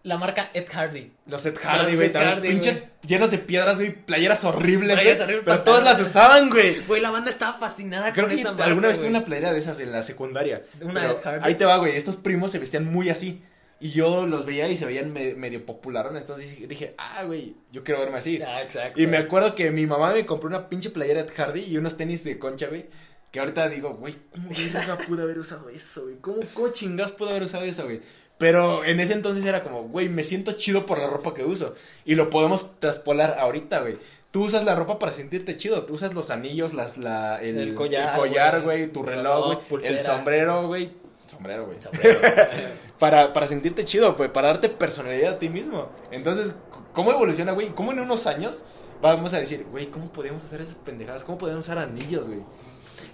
S1: La marca Ed Hardy.
S2: Los Ed Hardy, güey,
S1: Ed
S2: pinches llenos de piedras, güey, playeras horribles,
S1: Playeras
S2: güey,
S1: horribles,
S2: pero todas las usaban, güey.
S1: Güey, la banda estaba fascinada
S2: Creo
S1: con
S2: que
S1: esa marca.
S2: alguna vez tuve una playera de esas en la secundaria.
S1: Una Ed Hardy.
S2: Ahí te va, güey, estos primos se vestían muy así. Y yo los veía y se veían me- medio popularones, entonces dije- ah, güey, yo quiero verme así.
S1: Ah, exacto.
S2: Y me acuerdo que mi mamá me compró una pinche playera de Hardy y unos tenis de concha, güey. Que ahorita digo, güey, ¿cómo verga pude haber usado eso, güey? ¿Cómo, cómo chingados pude haber usado eso, güey? Pero en ese entonces era como, güey, me siento chido por la ropa que uso. Y lo podemos traspolar ahorita, güey. Tú usas la ropa para sentirte chido. Tú usas los anillos, las, la, el,
S1: El collar,
S2: el collar,
S1: güey.
S2: güey, tu
S1: El
S2: reloj, güey, el sombrero, güey. Sombrero, güey.
S1: Sombrero. *laughs*
S2: Para, para sentirte chido, pues, para darte personalidad a ti mismo. Entonces, ¿cómo evoluciona, güey? ¿Cómo en unos años vamos a decir, güey, ¿cómo podemos hacer esas pendejadas? ¿Cómo podemos usar anillos, güey?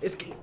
S1: Es que.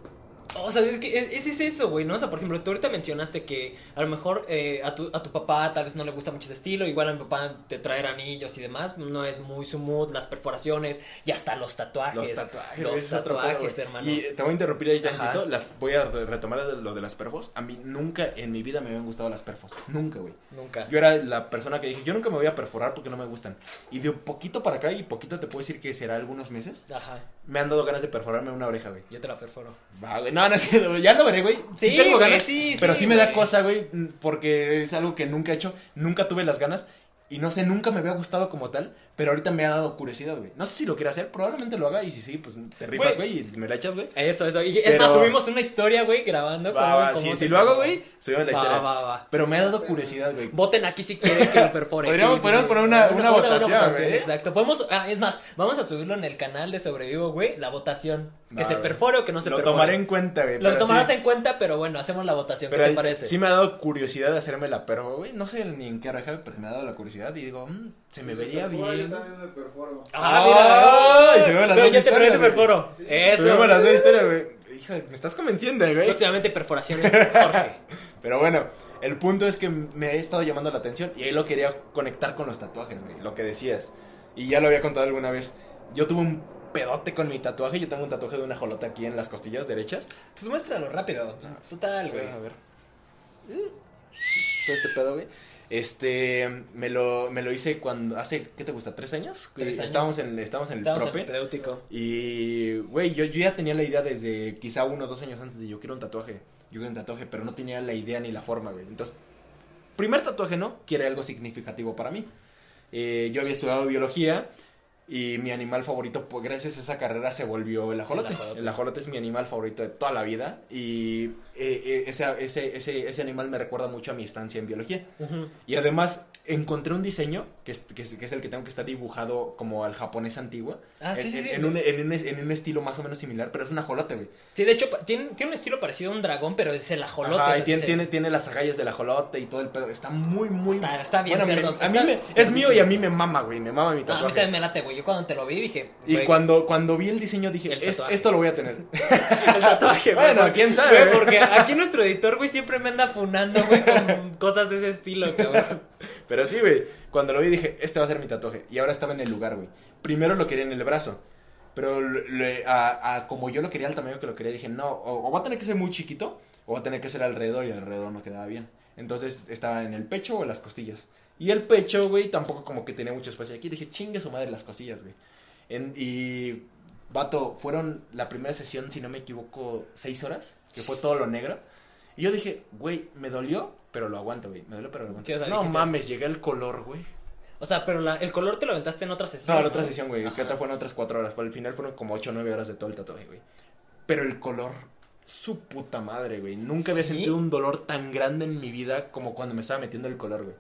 S1: O sea, es que es, es- es eso, güey, ¿no? O sea, por ejemplo, tú ahorita mencionaste que a lo mejor eh, a, tu, a tu papá tal vez no le gusta mucho ese estilo, igual a mi papá te traer anillos y demás, no es muy su mood, las perforaciones y hasta los tatuajes.
S2: Los tatuajes,
S1: Los tatuajes,
S2: pedo,
S1: hermano.
S2: Y te voy a interrumpir ahí tantito. Las, voy a re- retomar lo de las perfos. A mí nunca en mi vida me habían gustado las perfos. Nunca, güey.
S1: Nunca.
S2: Yo era la persona que dije, yo nunca me voy a perforar porque no me gustan. Y de un poquito para acá, y poquito te puedo decir que será algunos meses,
S1: Ajá,
S2: me han dado ganas de perforarme una oreja, güey.
S1: yo te la perforo.
S2: Va, güey. No, no güey. Ya lo veré, güey. Sí,
S1: Sí,
S2: tengo
S1: güey,
S2: ganas.
S1: sí,
S2: pero
S1: sí,
S2: sí, me da cosa, güey. Porque es algo que nunca he hecho. Nunca tuve las ganas. Y no sé, nunca me había gustado como tal. Pero ahorita me ha dado curiosidad, güey. No sé si lo quiero hacer. Probablemente lo haga. Y si sí, pues te rifas,
S1: Güey.
S2: Y me la echas, güey.
S1: Eso, eso. Y es
S2: Pero-
S1: más, subimos una historia, güey, grabando.
S2: Va,
S1: cómo-
S2: va, sí, si lo hago, güey, subimos la
S1: Va,
S2: historia.
S1: va, va.
S2: Pero me ha dado curiosidad, güey.
S1: Voten aquí si quieren que lo perfore. *laughs*
S2: Podríamos-
S1: sí, sí,
S2: podríamos
S1: sí.
S2: poner una- una votación, güey.
S1: Exacto. Podemos, ah, es más, vamos a subirlo en el canal de Sobrevivo, güey, la votación. Que se perfore o que no se
S2: Lo
S1: perfore.
S2: tomaré en cuenta, güey.
S1: Lo
S2: pero
S1: tomarás
S2: sí.
S1: en cuenta, pero bueno, hacemos la votación.
S2: Pero
S1: ¿Qué te parece?
S2: sí me ha dado curiosidad de hacerme la perro, güey. No sé ni en qué oreja, pero me ha dado la curiosidad. Y digo, mm, se me vería
S3: Yo también me perforo.
S1: Ah, mira.
S2: Ay, se ven las
S1: Pero
S2: dos
S1: ya te, te
S2: historias, güey.
S1: perforo.
S3: Sí.
S1: Eso.
S2: Subimos las dos historias, güey. Hija, me estás convenciendo, güey.
S1: Próximamente perforaciones, Jorge. *laughs*
S2: Pero bueno, el punto es que me ha estado llamando la atención y ahí lo quería conectar con los tatuajes, güey. Lo que decías. Y ya lo había contado alguna vez. Yo tuve un pedote con mi tatuaje. Yo tengo un tatuaje de una jolota aquí en las costillas derechas.
S1: Pues muéstralo rápido. Pues, total, güey.
S2: A ver. Todo este pedo, güey. Este, me lo, me lo hice cuando, hace, ¿qué te gusta? ¿Tres años?
S1: Tres años.
S2: Estábamos en, estábamos en el
S1: Estamos en
S2: prope. Y, güey, yo, yo ya tenía la idea desde quizá uno o dos años antes de yo quiero un tatuaje. Yo quiero un tatuaje, pero no tenía la idea ni la forma, güey. Entonces, primer tatuaje, ¿no? Quiere algo significativo para mí. Eh, yo había estudiado biología Y mi animal favorito, pues gracias a esa carrera, se volvió el ajolote.
S1: El ajolote.
S2: El ajolote es mi animal favorito de toda la vida. Y eh, eh, ese, ese, ese, ese animal me recuerda mucho a mi estancia en biología. Y además encontré un diseño, que es, que es, que es el que tengo que está dibujado como al japonés antiguo.
S1: Ah, sí,
S2: en,
S1: sí,
S2: en-
S1: sí.
S2: en un, un, en un estilo más o menos similar, pero es un ajolote, güey.
S1: Sí, de hecho, tiene, tiene un estilo parecido a un dragón, pero es el ajolote.
S2: Ajá, y tiene, tiene, tiene las agallas del ajolote y todo el pedo. Está muy, muy...
S1: Está- está bien
S2: Bueno,
S1: cerdo,
S2: me- a mí
S1: está
S2: me- es
S1: cerdísimo.
S2: mío y a mí me mama, güey. Me mama mi
S1: No, a mí
S2: tatuaje.
S1: también me late, güey. Yo cuando te lo vi dije.
S2: y
S1: güey,
S2: cuando, cuando vi el diseño dije,
S1: El
S2: "Es-
S1: tatuaje.
S2: esto lo voy a tener. *laughs*
S1: El tatuaje. *laughs*
S2: Bueno, quién sabe.
S1: güey, porque aquí nuestro editor, güey, siempre me anda funando, güey, con cosas de ese estilo, cabrón.
S2: Pero sí, güey. Cuando lo vi dije, este va a ser mi tatuaje. Y ahora estaba en el lugar, güey. Primero lo quería en el brazo. Pero como yo lo quería, al tamaño que lo quería, dije, no, o, o va a tener que ser muy chiquito, o va a tener que ser alrededor, y alrededor no quedaba bien. Entonces estaba en el pecho o en las costillas. Y el pecho, güey, tampoco como que tenía mucho espacio. Aquí dije, chingue su madre las costillas, güey. En- y, vato, fueron la primera sesión, si no me equivoco, seis horas, que fue todo lo negro. Y yo dije, güey, me dolió, pero lo aguanto, güey. Me dolió, pero lo aguanto.
S1: Sí, o sea,
S2: no
S1: dijiste-
S2: mames, llegué al color, güey.
S1: O sea, pero la- el color te lo aventaste en otra sesión.
S2: No, la otra sesión, güey. Que otra fueron otras cuatro horas. Al final fueron como ocho o nueve horas de todo el tatuaje, güey. Pero el color, su puta madre, güey. Nunca había
S1: ¿Sí?
S2: sentido un dolor tan grande en mi vida como cuando me estaba metiendo el color, güey.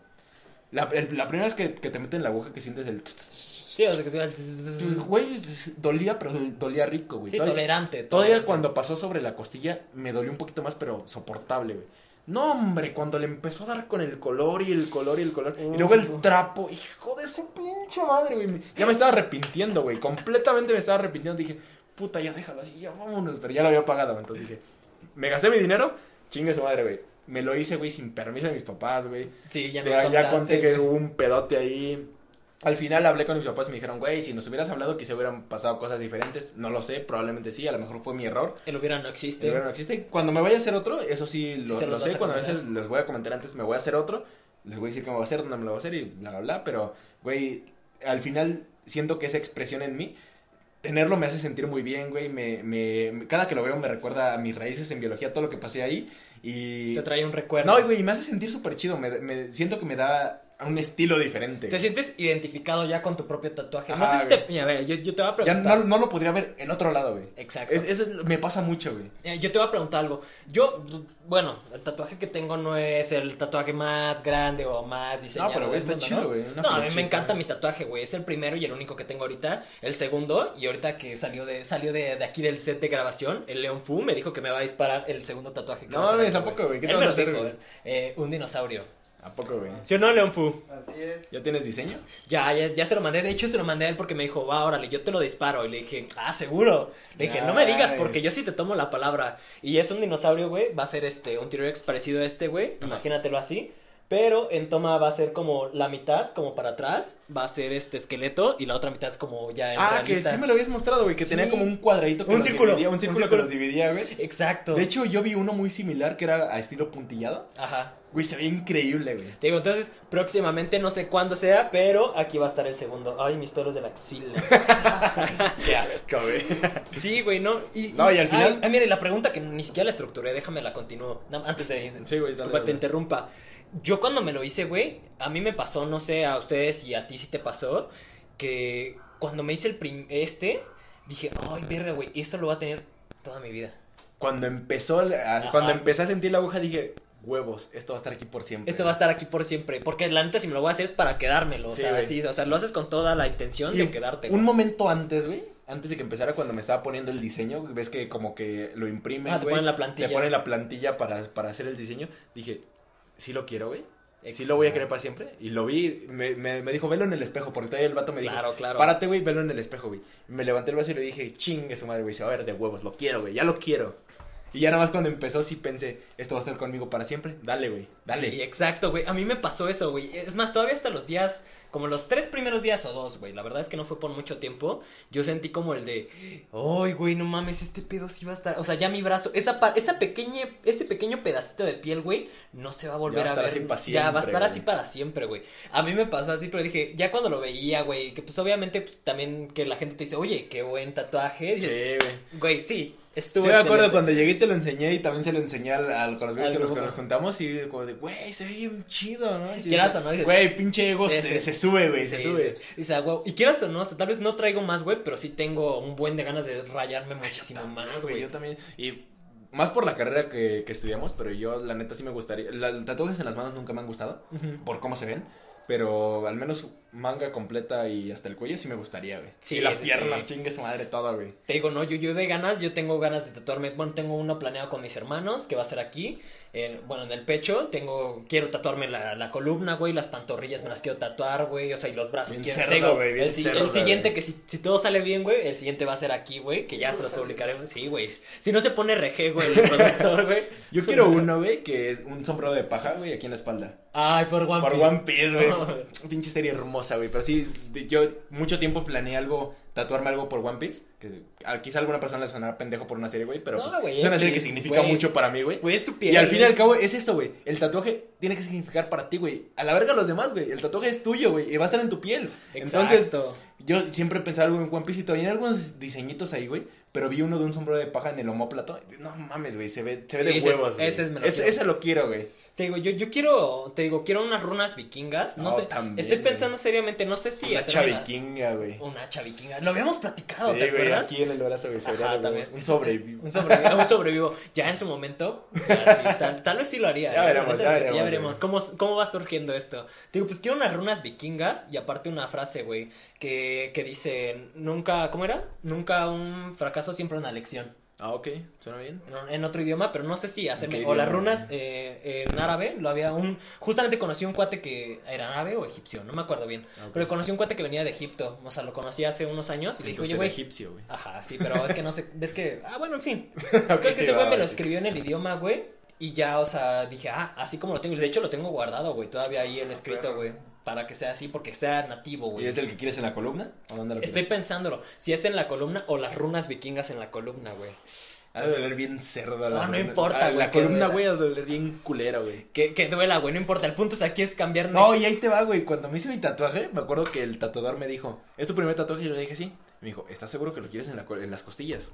S2: La, el- la primera vez que, que te meten la aguja que sientes el...
S1: Sí, o sea, que
S2: Pues,
S1: sea.
S2: Güey, es- dolía, pero dolía rico, güey.
S1: Sí,
S2: Todavía-
S1: tolerante.
S2: Todavía
S1: tolerante.
S2: cuando pasó sobre la costilla me dolió un poquito más, pero soportable, güey. No, hombre, cuando le empezó a dar con el color y el color y el color. y luego el trapo. Hijo de su pinche madre, güey. Ya me estaba arrepintiendo, güey. Completamente me estaba arrepintiendo. Dije, puta, ya déjalo así, ya vámonos. Pero ya lo había pagado, entonces dije, me gasté mi dinero, chingue su madre, güey. Me lo hice, güey, sin permiso de mis papás, güey.
S1: Sí, ya nos
S2: Ya, ya
S1: contaste,
S2: conté que hubo un pedote ahí. Al final hablé con mis papás y me dijeron, güey, si nos hubieras hablado quizá hubieran pasado cosas diferentes. No lo sé, probablemente sí, a lo mejor fue mi error.
S1: El hubiera no existe.
S2: El verano no existe. Cuando me vaya a hacer otro, eso sí lo, sé. Cuando a veces les voy a comentar antes, me voy a hacer otro. Les voy a decir me voy a hacer, dónde me lo voy a hacer y bla, bla, bla. Pero, güey, al final siento que esa expresión en mí, tenerlo me hace sentir muy bien, güey. Me, me, me- cada que lo veo me recuerda a mis raíces en biología, todo lo que pasé ahí. Y...
S1: Te trae un recuerdo.
S2: No, güey, me hace sentir súper chido. Me, me- siento que me da un estilo diferente.
S1: Te sientes identificado ya con tu propio tatuaje. no sé si te. Mira, a ver, yo, yo te voy a
S2: Ya
S1: preguntar.
S2: no, no lo podría ver en otro lado, güey.
S1: Exacto.
S2: Es- eso es- me pasa mucho, güey.
S1: Eh, Yo te voy a preguntar algo. Yo, bueno, el tatuaje que tengo no es el tatuaje más grande o más diseñado.
S2: No, pero, güey, está
S1: mundo,
S2: chido,
S1: ¿no?
S2: güey,
S1: No, a mí me encanta mi tatuaje, güey. Es el primero y el único que tengo ahorita. El segundo, y ahorita que salió de salió de, de aquí del set de grabación, el León Fu me dijo que me va a disparar el segundo tatuaje. que
S2: No
S1: va a
S2: mames,
S1: salir,
S2: ¿a poco, güey? ¿Qué te vas a hacer,
S1: dijo,
S2: güey?
S1: eh, un dinosaurio.
S2: ¿A poco, güey?
S1: ¿Sí o no, León Fu?
S3: Así es.
S2: ¿Ya tienes diseño?
S1: Ya, ya, ya se lo mandé. De hecho, se lo mandé a él porque me dijo, va, órale, yo te lo disparo. Y le dije, ah, seguro. Le dije, no me digas porque yo sí te tomo la palabra. Y es un dinosaurio, güey. Va a ser este, un T-Rex parecido a este, güey.
S2: Ajá.
S1: Imagínatelo así. Pero en toma va a ser como la mitad, como para atrás. Va a ser este esqueleto. Y la otra mitad es como ya en
S2: Ah, que sí me lo habías mostrado, güey, que
S1: Sí.
S2: tenía como un cuadradito que
S1: Un
S2: los
S1: círculo,
S2: dividía, un
S1: un
S2: círculo que
S1: círculo.
S2: los dividía, güey.
S1: Exacto.
S2: De hecho, yo vi uno muy similar que era a estilo puntillado.
S1: Ajá.
S2: Güey, se ve increíble, güey.
S1: Te digo, entonces, próximamente, no sé cuándo sea, pero aquí va a estar el segundo. Ay, mis pelos de la axila. *laughs*
S2: Qué asco, güey.
S1: Sí, güey, ¿no? Y,
S2: No, y al final-
S1: Ay, ay, mire, la pregunta que ni siquiera la estructuré, déjame la continúo. No, antes de.
S2: Sí, güey, dale, dale.
S1: te interrumpa. Yo cuando me lo hice, güey, a mí me pasó, no sé, a ustedes y a ti sí te pasó, que cuando me hice el prim este, dije, ay, verga, güey, esto lo va a tener toda mi vida.
S2: Cuando empezó,
S1: Ajá.
S2: cuando empecé a sentir la aguja, dije, huevos, esto va a estar aquí por siempre.
S1: Esto va a estar aquí por siempre. Porque la neta, si me lo voy a hacer es para quedármelo.
S2: Sí,
S1: o sea, sí, o sea, lo haces con toda la intención
S2: Y
S1: de quedarte.
S2: Un momento antes, güey, antes de que empezara, cuando me estaba poniendo el diseño, ves que como que lo imprimen,
S1: Ah, te ponen la plantilla.
S2: Te ponen la plantilla para, para hacer el diseño. Dije, sí lo quiero, güey. Sí lo voy a querer para siempre. Y lo vi, me, me, me dijo, velo en el espejo, porque todavía el vato me dijo,
S1: Claro, claro.
S2: párate, güey, velo en el espejo, güey. Me levanté el brazo y le dije, chingue su madre, güey, se va a ver de huevos, lo quiero, güey, ya lo quiero. Y ya nada más cuando empezó sí pensé, esto va a estar conmigo para siempre. Dale, güey, dale.
S1: Sí, exacto, güey. A mí me pasó eso, güey. Es más, todavía hasta los días, como los tres primeros días o dos, güey. La verdad es que no fue por mucho tiempo. Yo sentí como el de, ay, güey, no mames, este pedo sí va a estar. O sea, ya mi brazo, esa, esa pequeña, ese pequeño pedacito de piel, güey, no se va a volver
S2: Ya va a estar
S1: ver.
S2: así
S1: ya va a estar
S2: güey.
S1: así para siempre, güey. A mí me pasó así, pero dije, ya cuando lo veía, güey, que pues obviamente, pues también que la gente te dice, oye, qué buen tatuaje. Dices,
S2: Sí, güey.
S1: Güey, sí, Estuvo
S2: Sí, me acuerdo
S1: excelente.
S2: cuando llegué y te lo enseñé y también se lo enseñé al, al- los
S1: Al
S2: que que nos juntamos y como de, güey, se ve bien chido, ¿no? Y
S1: Quieras o no,
S2: Güey, pinche ego se, sube, güey, se sube.
S1: sí. Dice, "Ah, güey", Y quieras o no, o sea, tal vez no traigo más, güey, pero sí tengo un buen de ganas de rayarme muchísimo más, güey.
S2: Yo también. Y más por la carrera que, que estudiamos, pero yo, la neta, sí me gustaría. Los tatuajes en las manos nunca me han gustado, por cómo se ven. Pero al menos manga completa y hasta el cuello sí me gustaría, güey.
S1: Sí,
S2: y las piernas,
S1: sí.
S2: chingue su madre, todo, güey.
S1: Te digo, no, yo, yo de ganas, yo tengo ganas de tatuarme. Bueno, tengo uno planeado con mis hermanos, que va a ser aquí. en- bueno, en el pecho. Tengo, quiero tatuarme la, la columna, güey. Las pantorrillas me las quiero tatuar, güey. O sea, y los brazos.
S2: Bien
S1: quiero-
S2: cerdo,
S1: te digo,
S2: güey, bien
S1: el,
S2: cerdo,
S1: el siguiente,
S2: güey.
S1: que si, si todo sale bien, güey, el siguiente va a ser aquí, güey. Que ya se los publicaremos. Sí, güey. Si no se pone reje, güey, el productor, güey. *laughs*
S2: Yo quiero uno, güey, que es un sombrero de paja, güey, aquí en la espalda.
S1: Ay, por One
S2: Por
S1: Piece.
S2: One Piece, güey. *laughs* Pinche serie hermosa, güey. Pero sí, yo mucho tiempo planeé algo, tatuarme algo por One Piece. Que quizá alguna persona le sonará pendejo por una serie, güey. Pero
S1: No,
S2: pues,
S1: güey,
S2: es una serie que significa
S1: güey.
S2: mucho para mí, güey.
S1: Güey, es tu piel.
S2: Y al fin y al cabo es esto, güey. El tatuaje tiene que significar para ti, güey. A la verga los demás, güey. El tatuaje es tuyo, güey. Y va a estar en tu piel. Entonces,
S1: Exacto.
S2: yo siempre pensaba algo en One Piece y todavía hay algunos diseñitos ahí, güey. Pero vi uno de un sombrero de paja en el homóplato. No mames, güey. Se ve, se ve de huevos, güey.
S1: ese es me lo
S2: Ese-
S1: quiero.
S2: ese lo quiero, güey.
S1: Te digo, yo, yo quiero, te digo, quiero unas runas vikingas. No
S2: Oh,
S1: sé.
S2: también,
S1: estoy
S2: güey.
S1: pensando seriamente, no sé si
S2: Una
S1: hacerme la-
S2: chaviquinga, güey.
S1: Una chavikinga. Lo habíamos platicado,
S2: Sí,
S1: ¿te
S2: güey,
S1: acuerdas?
S2: aquí en el brazo, güey,
S1: Ajá, también.
S2: Un sobrevivo.
S1: Un sobrevivo, un sobrevivo. Ya en su momento, ya, sí, tal, tal vez sí lo haría.
S2: Ya
S1: ¿eh?
S2: veremos, ya veremos,
S1: veremos cómo, cómo va surgiendo esto. Te digo, pues quiero unas runas vikingas y aparte una frase, güey, que, que dice, nunca, ¿cómo era? Nunca un fracaso, siempre una lección.
S2: Ah, ok, suena bien.
S1: En, en otro idioma, pero no sé si hacerme. O las runas eh, en árabe, lo había un. Justamente conocí un cuate que era árabe o egipcio, no me acuerdo bien.
S2: Ah.
S1: Pero conocí un cuate que venía de Egipto. O sea, lo conocí hace unos años y le dije, oye, güey.
S2: egipcio, güey.
S1: Ajá, sí, pero es que no sé. Es que. Ah, bueno, en fin. *laughs*
S2: Ok,
S1: es que ese güey me lo escribió en el idioma, güey. Y ya, o sea, dije, ah, así como lo tengo. Y de hecho lo tengo guardado, güey. Todavía ahí el escrito,
S2: perro.
S1: güey. Para que sea así, porque sea nativo,
S2: ¿Y
S1: güey.
S2: es el que quieres en la columna? ¿O dónde lo
S1: Estoy
S2: quieres?
S1: pensándolo. Si es en la columna o las runas vikingas en la columna, güey.
S2: Ha de doler bien cerdo.
S1: No,
S2: las-
S1: no importa,
S2: Ah,
S1: güey,
S2: La columna, güey, a doler bien culero, güey.
S1: Que, que duela, güey, no importa. El punto es aquí es cambiar.
S2: No, y ahí te va, güey. Cuando me hice mi tatuaje, me acuerdo que el tatuador me dijo, ¿es tu primer tatuaje? Y yo le dije, sí. Me dijo, ¿estás seguro que lo quieres en, la en las costillas?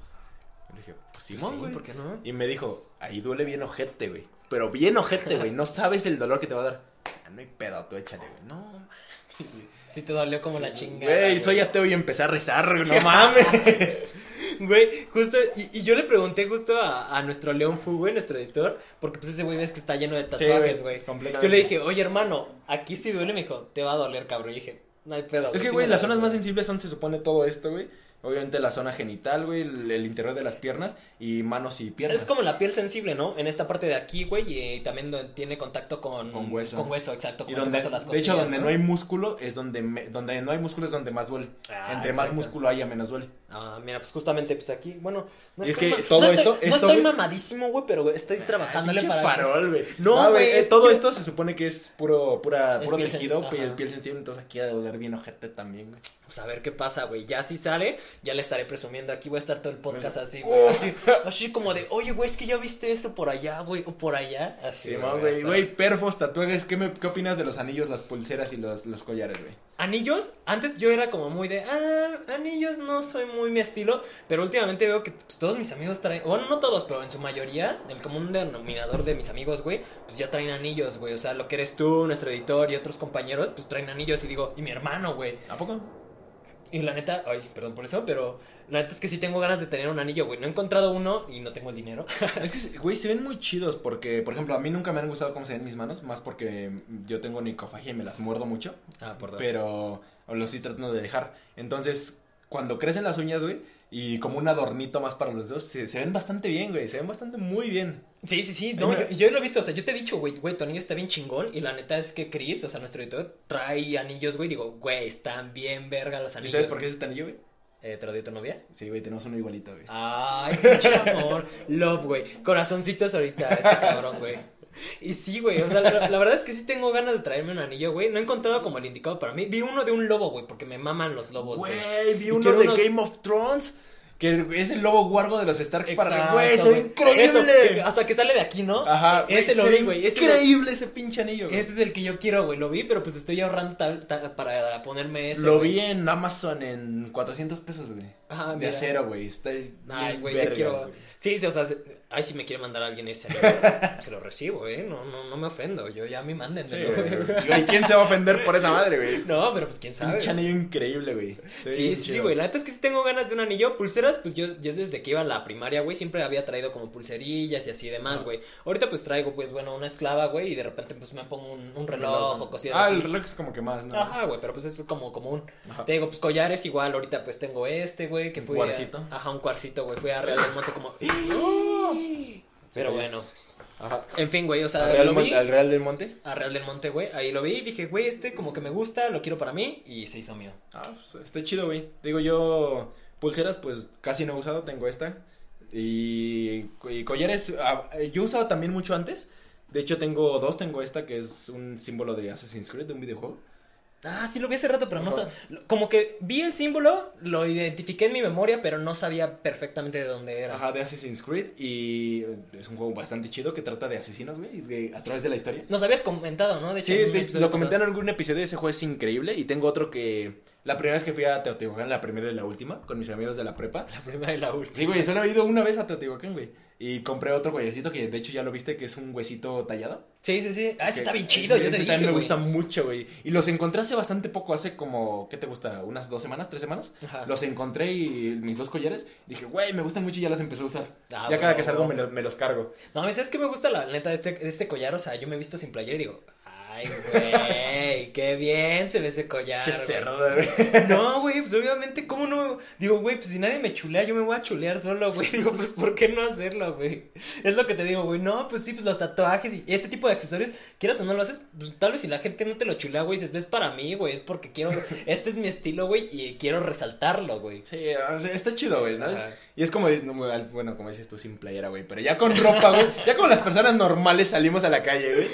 S2: Y le dije, pues Simón,
S1: sí,
S2: güey.
S1: ¿por qué no?
S2: Y me dijo, ahí duele bien ojete, güey. Pero bien ojete, güey. No sabes el dolor que te va a dar. No hay pedo, tú échale, güey. No, mames, güey.
S1: Sí te dolió como la chingada.
S2: Güey, soy ateo y empecé a rezar, güey. No *laughs* mames.
S1: Güey, justo, y, y yo le pregunté justo a, a nuestro León Fu, güey, nuestro editor, porque pues ese güey ves que está lleno de tatuajes,
S2: güey,
S1: güey. yo le dije, oye hermano, aquí sí duele, me dijo, te va a doler, cabrón. Y dije, no hay pedo.
S2: Es que,
S1: sí
S2: güey, las zonas más
S1: güey".
S2: sensibles son, se supone, todo esto, güey. Obviamente la zona genital, güey, el, el interior de las piernas y manos y piernas.
S1: Es como la piel sensible, ¿no? En esta parte de aquí, güey, y también donde tiene contacto con...
S2: Con hueso.
S1: Con hueso, exacto.
S2: Y donde,
S1: las
S2: de hecho, donde no hay músculo es donde, me- donde no hay músculo es donde más duele.
S1: Ah,
S2: Entre más músculo haya, menos duele.
S1: Ah, mira, pues justamente, pues aquí, bueno... No
S2: es que todo
S1: no estoy-
S2: esto-
S1: No
S2: esto,
S1: estoy
S2: güey-
S1: mamadísimo, güey, pero estoy trabajándole
S2: Pinche
S1: para...
S2: farol, güey.
S1: No, güey,
S2: es todo esto se supone que es puro, pura,
S1: Es
S2: puro
S1: piel
S2: tejido, piel, piel sensible, entonces aquí ha de doler bien ojete también, güey.
S1: Pues a ver qué pasa, güey. Ya si sale, ya le estaré presumiendo. Aquí voy a estar todo el podcast
S2: Pues,
S1: así,
S2: oh.
S1: güey. Así, así como de, oye, güey, es que ya viste eso por allá, güey, o por allá. Así,
S2: Sí, güey, güey, perfos, tatuajes, ¿qué, me, ¿qué opinas de los anillos, las pulseras y los, los collares, güey?
S1: Anillos, antes yo era como muy de, ah, anillos no soy muy mi estilo, pero últimamente veo que pues, todos mis amigos traen, bueno, no todos, pero en su mayoría, el común denominador de mis amigos, güey, pues ya traen anillos, güey, o sea, lo que eres tú, nuestro editor y otros compañeros, pues traen anillos y digo, y mi hermano, güey,
S2: ¿A poco?
S1: Y la neta, ay, perdón por eso, pero la neta es que sí tengo ganas de tener un anillo, güey, no he encontrado uno y no tengo el dinero. *laughs*
S2: Es que, güey, se ven muy chidos porque, por ejemplo, a mí nunca me han gustado cómo se ven mis manos, más porque yo tengo nicofagia y me las muerdo mucho,
S1: Ah, por
S2: pero lo estoy tratando de dejar. Entonces, cuando crecen las uñas, güey, y como un adornito más para los dedos, se, se ven bastante bien, güey, se ven bastante muy bien.
S1: Sí, sí, sí, no, yo, yo lo he visto, o sea, yo te he dicho, güey, güey, tu anillo está bien chingón y la neta es que Chris, o sea, nuestro editor, trae anillos, güey, digo, güey, están bien verga los
S2: ¿Y
S1: anillos.
S2: sabes por qué es este anillo, güey?
S1: Eh, ¿Te lo dio tu novia?
S2: Sí, güey, tenemos uno igualito, güey.
S1: Ay, pinche amor, love, güey, corazoncitos ahorita, este cabrón, güey. Y sí, güey, o sea, la, la verdad es que sí tengo ganas de traerme un anillo, güey, no he encontrado como el indicado para mí. Vi uno de un lobo, güey, porque me maman los lobos, güey.
S2: Vi uno de
S1: unos-
S2: Game of Thrones Que es el lobo guargo de los Starks para... Güey, se ve
S1: güey.
S2: increíble.
S1: Eso, que- o sea, que sale de aquí, ¿no?
S2: Ajá.
S1: Ese
S2: güey,
S1: lo vi, güey. Ese lo-
S2: Increíble ese pinche anillo.
S1: Ese es el que yo quiero, güey. Lo vi, pero pues estoy ahorrando tal- tal- para ponerme ese.
S2: Lo vi en Amazon en 400 pesos, güey.
S1: Ajá,
S2: de
S1: mira.
S2: acero, güey. Está
S1: Ay, güey, yo quiero. Sí, sí, o sea, se- ay, si me quiere mandar alguien ese *laughs* se lo recibo, ¿eh? No, no, no me ofendo. Yo ya me manden.
S2: Sí. Güey, *laughs* ¿Quién se va a ofender por esa madre, güey?
S1: No, pero pues quién sabe.
S2: Pinche anillo increíble, güey.
S1: Sí, sí, güey. La neta es que sí tengo ganas de un anillo. Pulseras, pues yo, yo desde que iba a la primaria, güey, siempre había traído como pulserillas y así demás, güey. Ahorita pues traigo, pues bueno, una esclava, güey, y de repente pues me pongo un, un reloj o cosillas
S2: Ah,
S1: así.
S2: el reloj es como que más, ¿no?
S1: Ajá, güey, pero pues eso es como común.
S2: Ajá.
S1: Te digo, pues collares igual, ahorita pues tengo este, güey, que
S2: ¿Un
S1: fui a-
S2: cuarcito?
S1: Ajá, un cuarcito, güey, fui a Real del Monte como... Pero
S2: Sí.
S1: bueno,
S2: Ajá.
S1: en fin, güey, o sea,
S2: ¿Al Real,
S1: lo
S2: Mon-
S1: vi
S2: al Real del Monte?
S1: a Real del Monte, güey, ahí lo vi y dije, güey, este como que me gusta, lo quiero para mí y se hizo mío.
S2: Ah, pues está chido, güey. Digo, yo pulseras, pues casi no he usado, tengo esta. Y, y collares, ah, yo usaba también mucho antes. De hecho, tengo dos. Tengo esta que es un símbolo de Assassin's Creed, de un videojuego.
S1: Ah, sí lo vi hace rato, pero no sa- Como que vi el símbolo, lo identifiqué en mi memoria, pero no sabía perfectamente de dónde era.
S2: Ajá, de Assassin's Creed. Y es un juego bastante chido que trata de asesinos, güey, de- a través de la historia.
S1: Nos habías comentado, ¿no? De hecho,
S2: Sí, de- lo comenté en algún episodio, ese juego es increíble. Y tengo otro que... La primera vez que fui a Teotihuacán, la primera y la última, con mis amigos de la prepa.
S1: La primera y la última.
S2: Sí, güey, solo he ido una vez a Teotihuacán, güey. Y compré otro guayecito que de hecho ya lo viste, que es un huesito tallado.
S1: Sí, sí, sí. Ah, ese está bien chido, yo te dije,
S2: me
S1: güey.
S2: gusta mucho, güey. Y los encontré hace bastante poco, hace como, ¿qué te gusta? ¿Unas dos semanas, tres semanas?
S1: Ajá.
S2: Los encontré y mis dos collares. Dije, güey, me gustan mucho y ya los empecé a usar.
S1: Ah,
S2: ya cada que salgo me, lo- me los cargo.
S1: No, ¿sabes qué me gusta la neta de este, de este collar? O sea, yo me he visto sin playera y digo, ay, güey, qué bien se ve ese collar.
S2: Che
S1: güey".
S2: cerdo, güey. *laughs*
S1: No, güey, pues obviamente, ¿cómo no? Digo, güey, pues si nadie me chulea, yo me voy a chulear solo, güey. *laughs* Digo, pues ¿por qué no hacerlo, güey? Es lo que te digo, güey. No, pues sí, pues los tatuajes y este tipo de accesorios, quieras o no lo haces, pues tal vez si la gente no te lo chulea, güey, dices, es para mí, güey, es porque quiero, *laughs* este es mi estilo, güey, y quiero resaltarlo, güey.
S2: Sí, o sea, está chido, güey, ¿no?
S1: Ajá.
S2: Y es como, no, bueno, como dices tú, sin playera, güey. Pero ya con ropa, güey. Ya como las personas normales salimos a la calle, güey.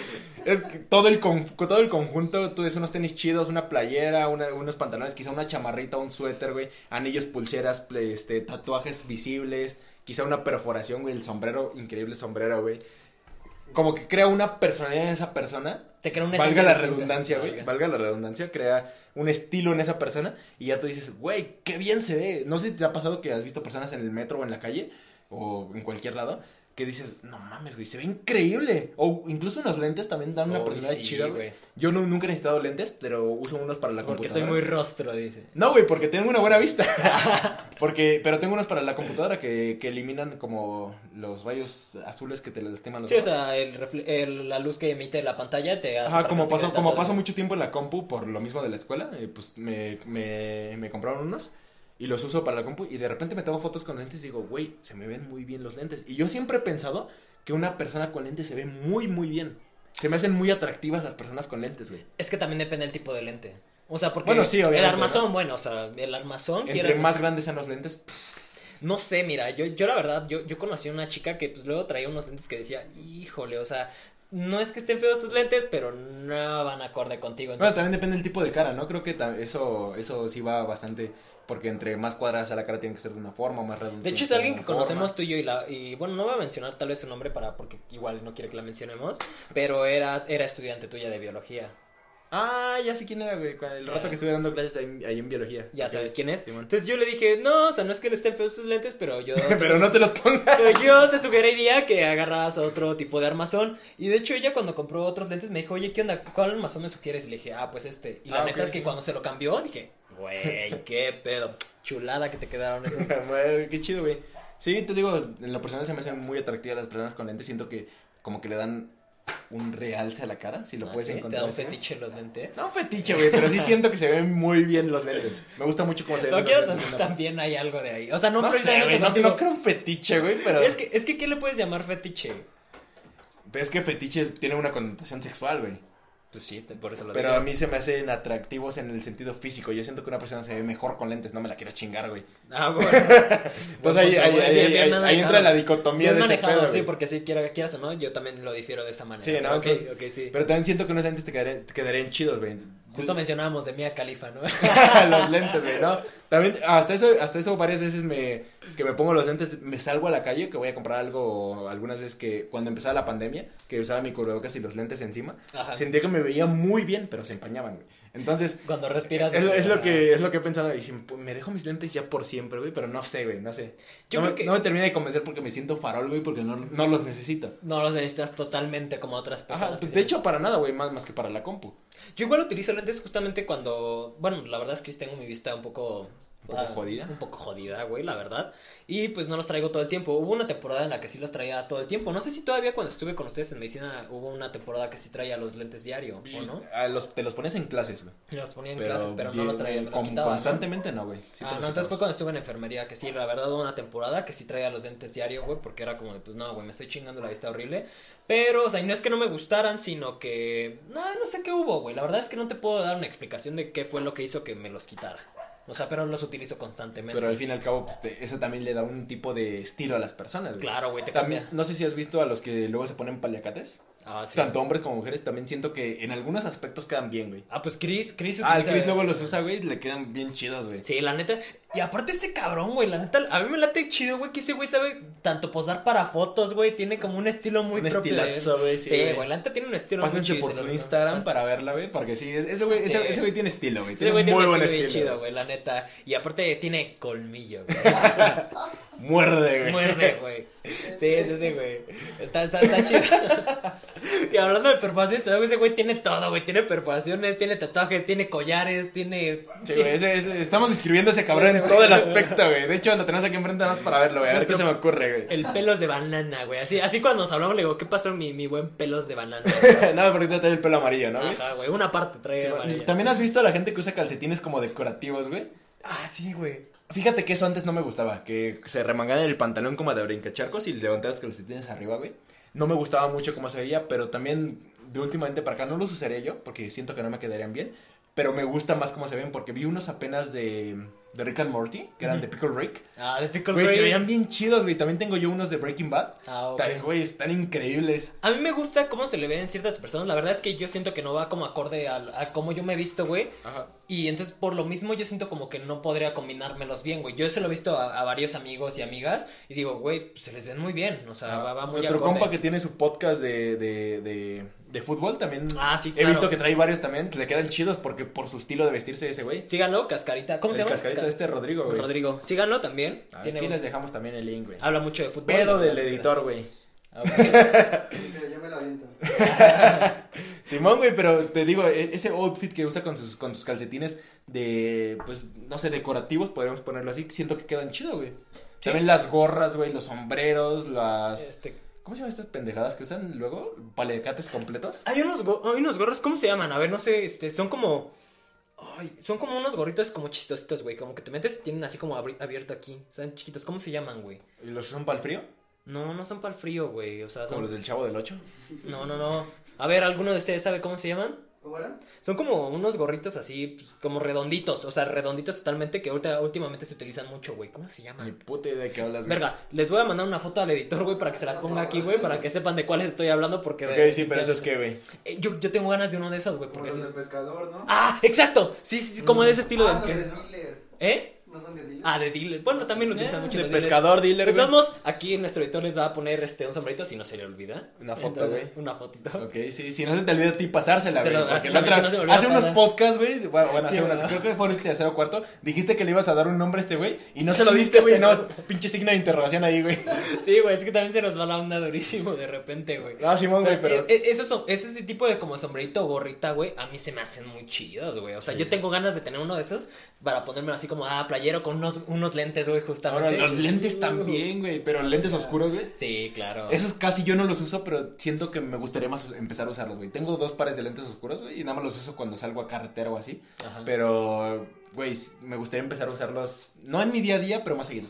S2: Es que todo el, con- todo el conjunto, tú ves unos tenis chidos, una playera, una- unos pantalones, quizá una chamarrita, un suéter, güey. Anillos, pulseras, este, tatuajes visibles. Quizá una perforación, güey. El sombrero, increíble sombrero, güey. Como que crea una personalidad en esa persona.
S1: Te crea una
S2: Valga la redundancia, güey.
S1: Valga.
S2: Valga la redundancia, crea un estilo en esa persona y ya tú dices, güey, qué bien se ve. No sé si te ha pasado que has visto personas en el metro o en la calle o en cualquier lado que dices, no mames, güey, se ve increíble. O incluso unos lentes también dan una
S1: Uy,
S2: personalidad
S1: sí,
S2: chida,
S1: güey.
S2: Yo no, nunca he necesitado lentes, pero uso unos para la
S1: Porque soy
S2: computadora.
S1: muy rostro, dice.
S2: No, güey, porque tengo una buena vista. *laughs* porque, pero tengo unos para la computadora que, que eliminan como los rayos azules que te lastiman los
S1: Sí, o sea, el el- la luz que emite la pantalla te hace...
S2: Ajá, como pasó, como paso mucho tiempo en la compu por lo mismo de la escuela, eh, pues me, me, me compraron unos y los uso para la compu y de repente me tomo fotos con lentes y digo, güey, se me ven muy bien los lentes. Y yo siempre he pensado que una persona con lentes se ve muy, muy bien. Se me hacen muy atractivas las personas con lentes, güey.
S1: Es que también depende del tipo de lente. O sea, porque
S2: Bueno, sí,
S1: el armazón,
S2: ¿no?
S1: bueno, o sea, el armazón,
S2: Entre
S1: quieras
S2: más grandes sean los lentes, pff,
S1: No sé, mira, yo, yo la verdad, yo, yo conocí a una chica que pues luego traía unos lentes que decía, híjole, o sea, no es que estén feos tus lentes, pero no van acorde contigo.
S2: Bueno, también depende del tipo de cara, ¿no? Creo que eso, eso sí va bastante, porque entre más cuadrada sea la cara tiene que ser de una forma, más redonda.
S1: de hecho, es alguien que
S2: una
S1: conocemos
S2: forma.
S1: tú y yo y, la, y bueno, no voy a mencionar tal vez su nombre para porque igual no quiere que la mencionemos, pero era, era estudiante tuya de biología.
S2: Ah, ya sé quién era, güey. El rato que estuve dando clases ahí, ahí en biología.
S1: Ya sabes quién es.
S2: Simón.
S1: Entonces yo le dije, no, o sea, no es que le estén feos tus lentes, pero yo... *laughs*
S2: Pero no te los pongas.
S1: Pero yo te sugeriría que agarraras otro tipo de armazón. Y de hecho, ella cuando compró otros lentes me dijo, oye, ¿qué onda? ¿Cuál armazón me sugieres? Y le dije, ah, pues este. Y la
S2: Ah,
S1: neta
S2: ok,
S1: es que
S2: sí.
S1: cuando se lo cambió, dije, güey, qué pedo. Chulada que te quedaron esos.
S2: Güey, *laughs* qué chido, güey. Sí, te digo, en lo personal se me hacen muy atractivas las personas con lentes. Siento que como que le dan un realce a la cara, si lo
S1: ¿Ah,
S2: puedes
S1: sí? ¿Te
S2: encontrar.
S1: da un fetiche los lentes?
S2: No un fetiche, güey, pero sí siento que se ven muy bien los lentes. Me gusta mucho cómo se ven
S1: No
S2: lentes.
S1: saber, también hay algo de ahí. O sea, no,
S2: No, sé, güey, no creo un fetiche, güey, pero...
S1: Es que, es que, ¿qué le puedes llamar fetiche?
S2: Pero es que fetiche tiene una connotación sexual, güey.
S1: Pues sí, por eso lo
S2: Pero
S1: digo.
S2: a mí se me hacen atractivos en el sentido físico. Yo siento que una persona se ve mejor con lentes, no me la quiero chingar, güey.
S1: Ah, bueno. *laughs*
S2: Entonces ahí, ahí, ahí, ahí- entra la dicotomía
S1: Bien
S2: de ese
S1: manejado,
S2: pedo,
S1: sí,
S2: güey.
S1: porque si quiera- quieras o no, yo también lo difiero de esa manera.
S2: Sí, no,
S1: Pero ok,
S2: entonces-
S1: ok, sí.
S2: Pero también siento que unos lentes te quedarían, te quedarían chidos, güey.
S1: Justo mencionábamos de Mia Califa, ¿no? *laughs*
S2: los lentes, güey, ¿no? También, hasta eso, hasta eso varias veces me, que me pongo los lentes, me salgo a la calle, que voy a comprar algo, algunas veces que cuando empezaba la pandemia, que usaba mi cubrebocas y los lentes encima,
S1: Ajá.
S2: sentía que me veía muy bien, pero se empañaban, güey. Entonces,
S1: Cuando respiras.
S2: es, lo- es lo que, es lo que he pensado, y si me dejo mis lentes ya por siempre, güey, pero no sé, güey, no sé.
S1: Yo
S2: no,
S1: creo
S2: me,
S1: que-
S2: no me termina de convencer porque me siento farol, güey, porque no, no los necesito.
S1: No los necesitas totalmente como otras personas.
S2: Ajá, de hecho, para nada, güey, más, más que para la compu.
S1: Yo igual utilizo lentes justamente cuando. Bueno, la verdad es que tengo mi vista un poco.
S2: ¿Un poco jodida?
S1: Un poco jodida, güey, la verdad. Y pues no los traigo todo el tiempo. Hubo una temporada en la que sí los traía todo el tiempo. No sé si todavía cuando estuve con ustedes en medicina hubo una temporada que sí traía los lentes diario, ¿o no?
S2: Ah, los- te los pones en clases, güey.
S1: Los ponía en clases, pero no
S2: bien,
S1: los traía, me los
S2: con-
S1: quitaba. ¿no?
S2: Constantemente no, güey. Sí te
S1: ah, no, entonces fue cuando estuve en enfermería, que sí, la verdad hubo una temporada que sí traía los lentes diario, güey, porque era como de, pues no, güey, me estoy chingando la vista horrible. Pero, o sea, y no es que no me gustaran, sino que, no, no sé qué hubo, güey. La verdad es que no te puedo dar una explicación de qué fue lo que hizo que me los quitara. O sea, pero los utilizo constantemente.
S2: Pero al fin y al cabo, pues, te- eso también le da un tipo de estilo a las personas, güey.
S1: Claro, güey, te
S2: También,
S1: cambia.
S2: no sé si has visto a los que luego se ponen paliacates.
S1: Ah, sí.
S2: Tanto hombres como mujeres, también siento que en algunos aspectos quedan bien, güey.
S1: Ah, pues Chris, Chris
S2: Ah, el Chris luego los usa, güey, y le quedan bien chidos, güey.
S1: Sí, la neta. Y aparte ese cabrón, güey, la neta, a mí me late chido, güey, que ese güey sabe tanto posar para fotos, güey, tiene como un estilo muy
S2: Un
S1: propio él.
S2: estilazo, güey, sí,
S1: Sí,
S2: güey.
S1: la neta tiene un estilo
S2: Pásense
S1: muy chido.
S2: por su. Instagram para verla, güey, porque sí, es- ese güey, ese,
S1: Sí.
S2: ese güey tiene estilo, güey.
S1: Ese güey tiene
S2: muy
S1: un
S2: buen
S1: estilo bien
S2: estilo.
S1: chido, güey, la neta. Y aparte tiene colmillo, güey. *laughs*
S2: Muerde, güey.
S1: Muerde, güey. Sí, sí, sí, güey. Está, está, está chido. *laughs* Y hablando de perforaciones, te digo, ese güey tiene todo, güey. Tiene perforaciones, tiene tatuajes, tiene collares, tiene...
S2: Sí, güey, ese- ese- estamos describiendo a ese cabrón en todo el aspecto, güey. De hecho, lo tenemos aquí enfrente nada más para verlo, güey. A ver qué se me ocurre, güey.
S1: El pelos de banana, güey. Así, así cuando nos hablamos le digo, ¿qué pasó mi, mi buen pelos de banana? *laughs*
S2: Nada, porque te trae el pelo amarillo, ¿no, güey?
S1: Ajá, güey. Una parte trae
S2: Sí, güey.
S1: amarilla.
S2: También has visto a la gente que usa calcetines como decorativos, güey.
S1: Ah, sí, güey.
S2: Fíjate que eso antes no me gustaba, que se remangaban el pantalón como de brincacharcos y levantaban los calcetines arriba, güey. No me gustaba mucho cómo se veía, pero también de últimamente para acá no los usaría yo, porque siento que no me quedarían bien. Pero me gusta más cómo se ven, porque vi unos apenas de, de Rick and Morty, que eran de Pickle Rick.
S1: Ah, de Pickle
S2: Güey, se
S1: Rick.
S2: veían bien chidos, güey. También tengo yo unos de Breaking Bad.
S1: Ah, ok.
S2: Güey, están increíbles.
S1: A mí me gusta cómo se le ven ciertas personas. La verdad es que yo siento que no va como acorde a, cómo yo me he visto, güey.
S2: Ajá.
S1: Y entonces por lo mismo yo siento como que no podría combinármelos bien, güey. Yo se lo he visto a, a varios amigos y amigas y digo, güey, pues, se les ven muy bien. O sea, va, va muy
S2: Nuestro
S1: acorde.
S2: compa que tiene su podcast de, de, de, de fútbol también.
S1: Ah, sí,
S2: He
S1: claro.
S2: visto que trae varios también, que le quedan chidos porque por su estilo de vestirse ese güey.
S1: Síganlo, Cascarita. ¿Cómo se llama?
S2: cascarita de este Rodrigo, güey.
S1: Rodrigo. Síganlo también.
S2: Aquí
S1: Tiene-
S2: les dejamos también el link, güey.
S1: Habla mucho de fútbol.
S2: Pedo
S1: la
S2: del editor, güey.
S1: Ah, ok.
S3: Pero *laughs* yo me la aviento. *laughs*
S2: Simón, güey, pero te digo, e- ese outfit que usa con sus, con sus calcetines de, pues, no sé, decorativos, podríamos ponerlo así, siento que quedan chido, güey.
S1: Sí.
S2: También las gorras, güey, los sombreros, las...
S1: Este,
S2: ¿Cómo se llaman estas pendejadas que usan luego? ¿Palecates completos?
S1: Hay unos, go- hay unos gorros, ¿cómo se llaman? A ver, no sé, este, son como... Ay, son como unos gorritos como chistositos, güey. Como que te metes y tienen así como abierto aquí. Son chiquitos. ¿Cómo se llaman, güey?
S2: ¿Y los usan para el frío?
S1: No, no son para el frío, güey. O sea,
S2: Como
S1: son...
S2: los del Chavo del 8.
S1: No, no, no. A ver, ¿alguno de ustedes sabe cómo se llaman?
S3: ¿Cómo eran?
S1: Son como unos gorritos así, pues, como redonditos. O sea, redonditos totalmente que ahorita, últimamente se utilizan mucho, güey. ¿Cómo se
S2: Ni
S1: llaman?
S2: puta idea de qué hablas, güey.
S1: Verga, les voy a mandar una foto al editor, güey, para que se las ponga aquí, güey, para que sepan de cuáles estoy hablando, porque...
S2: Ok, sí, pero eso es que, güey.
S1: Eh, yo, yo tengo ganas de uno de esos, güey,
S3: Como
S1: porque...
S3: los
S1: sí-
S3: del pescador, ¿no?
S1: ¡Ah! ¡Exacto! Sí, sí, sí, como de ese estilo
S3: Ah,
S1: de...
S3: los.
S1: ¿Eh?
S3: No son de dealer.
S1: Ah, de dealer. Bueno, también lo utilizan
S2: Eh,
S1: mucho.
S2: de pescador, dealer,
S1: De todos
S2: güey.
S1: modos, aquí nuestro editor les va a poner este, un sombrerito si no se le olvida.
S2: Una foto, güey.
S1: Una fotito.
S2: Ok, sí, si no se te olvida a ti pasársela,
S1: Se
S2: güey. porque la
S1: no-
S2: otra-
S1: si no se me olvida
S2: hace unos podcasts, güey. Bueno, bueno, hace unas, creo que fue el tercero o cuarto. Dijiste que le ibas a dar un nombre a este güey. Y no se lo diste, *laughs* güey. No, pinche signo de interrogación ahí, güey. *laughs*
S1: Sí, güey, es que también se nos va la onda durísimo de repente, güey.
S2: No, Simón, güey, pero.
S1: eh, eh, esos son- ese tipo de como sombrerito o gorrita, güey, a mí se me hacen muy chidos, güey. O sea,
S2: Sí.
S1: yo tengo ganas de tener uno de esos para ponérmelo así como, ah, con unos, unos lentes, güey, justamente.
S2: Ahora, los lentes también, güey. Pero lentes oscuros, güey.
S1: Sí, claro.
S2: Esos casi yo no los uso, pero siento que me gustaría más empezar a usarlos, güey. Tengo dos pares de lentes oscuros, güey, y nada más los uso cuando salgo a carretera o así.
S1: Ajá.
S2: Pero, güey, me gustaría empezar a usarlos, no en mi día a día, pero más seguido.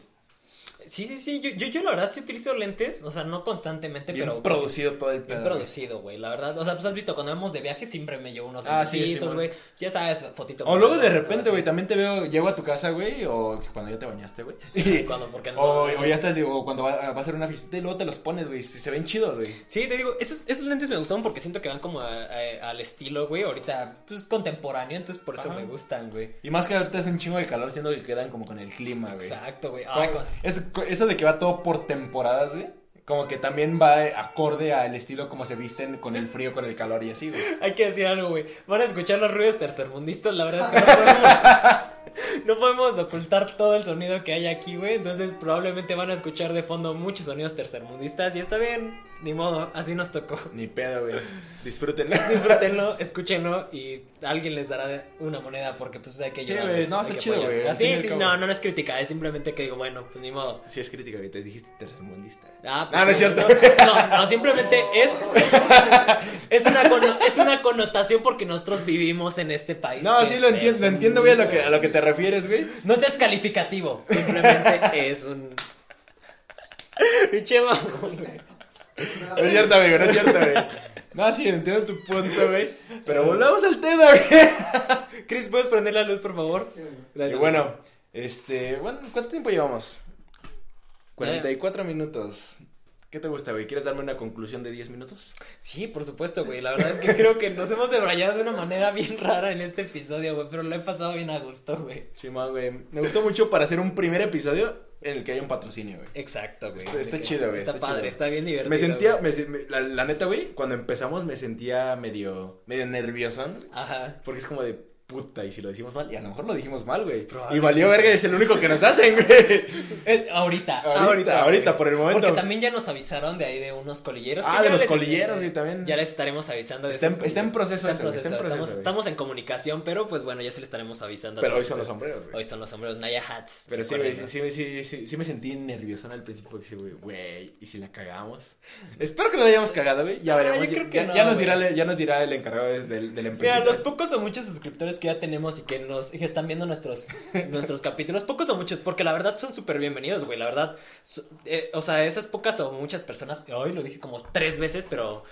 S1: Sí, sí, sí. Yo, yo, yo la verdad sí utilizo lentes, o sea, no constantemente,
S2: Bien
S1: pero.
S2: producido todo el
S1: Bien
S2: pedo. güey.
S1: producido, güey, la verdad. O sea, pues has visto, cuando vamos de viaje siempre me llevo unos
S2: Ah, sí,
S1: lentecitos, güey. ya sabes, fotito.
S2: O luego de repente, güey, también te veo, llego a tu casa, güey, o cuando ya te bañaste, güey. Y- *laughs*
S1: Cuando, porque no.
S2: O, o ya estás, digo, cuando va, va a ser una visita y luego te los pones, güey, si se ven chidos, güey.
S1: Sí, te digo, esos, esos lentes me gustaron porque siento que van como a- a- al estilo, güey, ahorita, pues contemporáneo, entonces por eso
S2: Ajá.
S1: me gustan, güey.
S2: Y más que ahorita es un chingo de calor, siendo que quedan como con el clima, güey.
S1: Exacto, güey.
S2: Es- eso de que va todo por temporadas, güey. Como que también va acorde al estilo como se visten con el frío, con el calor y así, güey.
S1: Hay que decir algo, güey. Van a escuchar los ruidos tercermundistas, la verdad es que no *laughs* no podemos ocultar todo el sonido que hay aquí, güey. Entonces probablemente van a escuchar de fondo muchos sonidos tercermundistas y está bien, ni modo, así nos tocó.
S2: Ni pedo, güey. *laughs* Disfrútenlo.
S1: Disfrútenlo, escúchenlo y alguien les dará una moneda porque pues hay que
S2: Sí, güey, no, está chido, güey,
S1: sí, no, no, es crítica, es simplemente que digo, bueno, pues ni modo.
S2: Sí, es crítica, güey. Te dijiste tercermundista.
S1: Ah,
S2: No, no es cierto.
S1: No, no, simplemente es *laughs* es una, es una connotación porque nosotros vivimos en este país.
S2: No, sí lo entiendo, entiendo, güey, a lo que, a lo que te refieres, güey.
S1: No es descalificativo, simplemente *laughs* es un... Pinche mamón, güey.
S2: No es cierto, amigo, no es cierto, güey. No, sí, entiendo tu punto, güey. Pero volvamos al tema, güey. *laughs*
S1: Chris, ¿puedes prender la luz, por favor?
S2: Y
S1: Gracias.
S2: bueno, este, bueno, ¿cuánto tiempo llevamos? 44 minutos. ¿Qué te gusta, güey? ¿Quieres darme una conclusión de 10 minutos?
S1: Sí, por supuesto, güey. La verdad es que creo que nos hemos debrayado de una manera bien rara en este episodio, güey. Pero lo he pasado bien a gusto, güey.
S2: Sí, man, güey. Me gustó mucho para hacer un primer episodio en el que haya un patrocinio, güey.
S1: Exacto, güey.
S2: Está- está
S1: De que-
S2: chido, güey,
S1: Está,
S2: está
S1: padre,
S2: chido.
S1: está bien divertido.
S2: Me sentía,
S1: güey.
S2: me se- me- la, la neta, güey, cuando empezamos me sentía medio, medio nervioso,
S1: Ajá.
S2: porque es como de puta, y si lo decimos mal, y a lo mejor lo dijimos mal, güey. Y valió verga, es el único que nos hacen, güey.
S1: Eh, ahorita,
S2: Ahorita,
S1: ahorita,
S2: por el momento.
S1: Porque también ya nos avisaron de ahí de unos colilleros.
S2: Ah, de los
S1: les-
S2: colilleros, güey, también.
S1: Ya les estaremos avisando de
S2: Está en- está en proceso eso, güey, está en proceso,
S1: Estamos, en comunicación, pero pues bueno, ya se le estaremos avisando.
S2: Pero hoy son los sombreros, güey.
S1: Hoy son los sombreros Naya Hats.
S2: Pero sí, güey, sí, sí, sí, sí, me sentí nervioso al principio porque sí, güey, güey, ¿y si la cagamos? Espero que no la hayamos cagado, güey, ya veremos. ya, nos dirá, el- ya nos dirá el encargado de, de, de la empresa.
S1: Mira, los pocos o muchos suscriptores que ya tenemos y que nos que están viendo nuestros, *laughs* nuestros capítulos, pocos o muchos, porque la verdad son súper bienvenidos, güey. La verdad, su- eh, o sea, esas pocas o muchas personas, hoy lo dije como tres veces, pero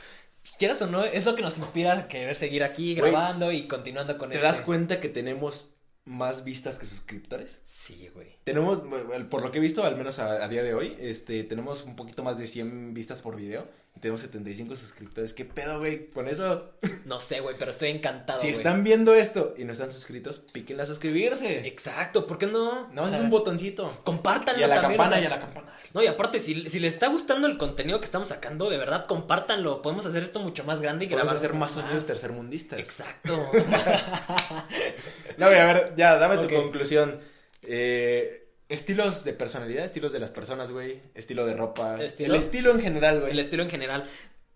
S1: quieras o no, es lo que nos inspira a querer seguir aquí
S2: Güey,
S1: grabando y continuando con
S2: ¿Te
S1: este-
S2: das cuenta que tenemos más vistas que suscriptores?
S1: Sí, güey.
S2: Tenemos, por lo que he visto, al menos a, a día de hoy, este, tenemos un poquito más de 100 vistas por video y tenemos 75 suscriptores. ¿Qué pedo, güey? Con eso,
S1: No sé, güey, pero estoy encantado,
S2: si están viendo esto y no están suscritos, píquenle a suscribirse.
S1: Exacto, ¿por qué no?
S2: No,
S1: O
S2: es un botoncito.
S1: Compártanlo
S2: Y a la
S1: también,
S2: campana,
S1: o sea,
S2: y a la campana.
S1: No, y aparte, si, si les está gustando el contenido que estamos sacando, de verdad, compártanlo. Podemos hacer esto mucho más grande y
S2: Podemos
S1: grabar
S2: hacer más sonidos tercermundistas.
S1: Exacto. *laughs*
S2: No, güey, a ver, ya, dame tu conclusión. Eh, estilos de personalidad, estilos de las personas, güey. Estilo de ropa.
S1: ¿Estilo?
S2: El estilo en general, güey.
S1: el estilo en general.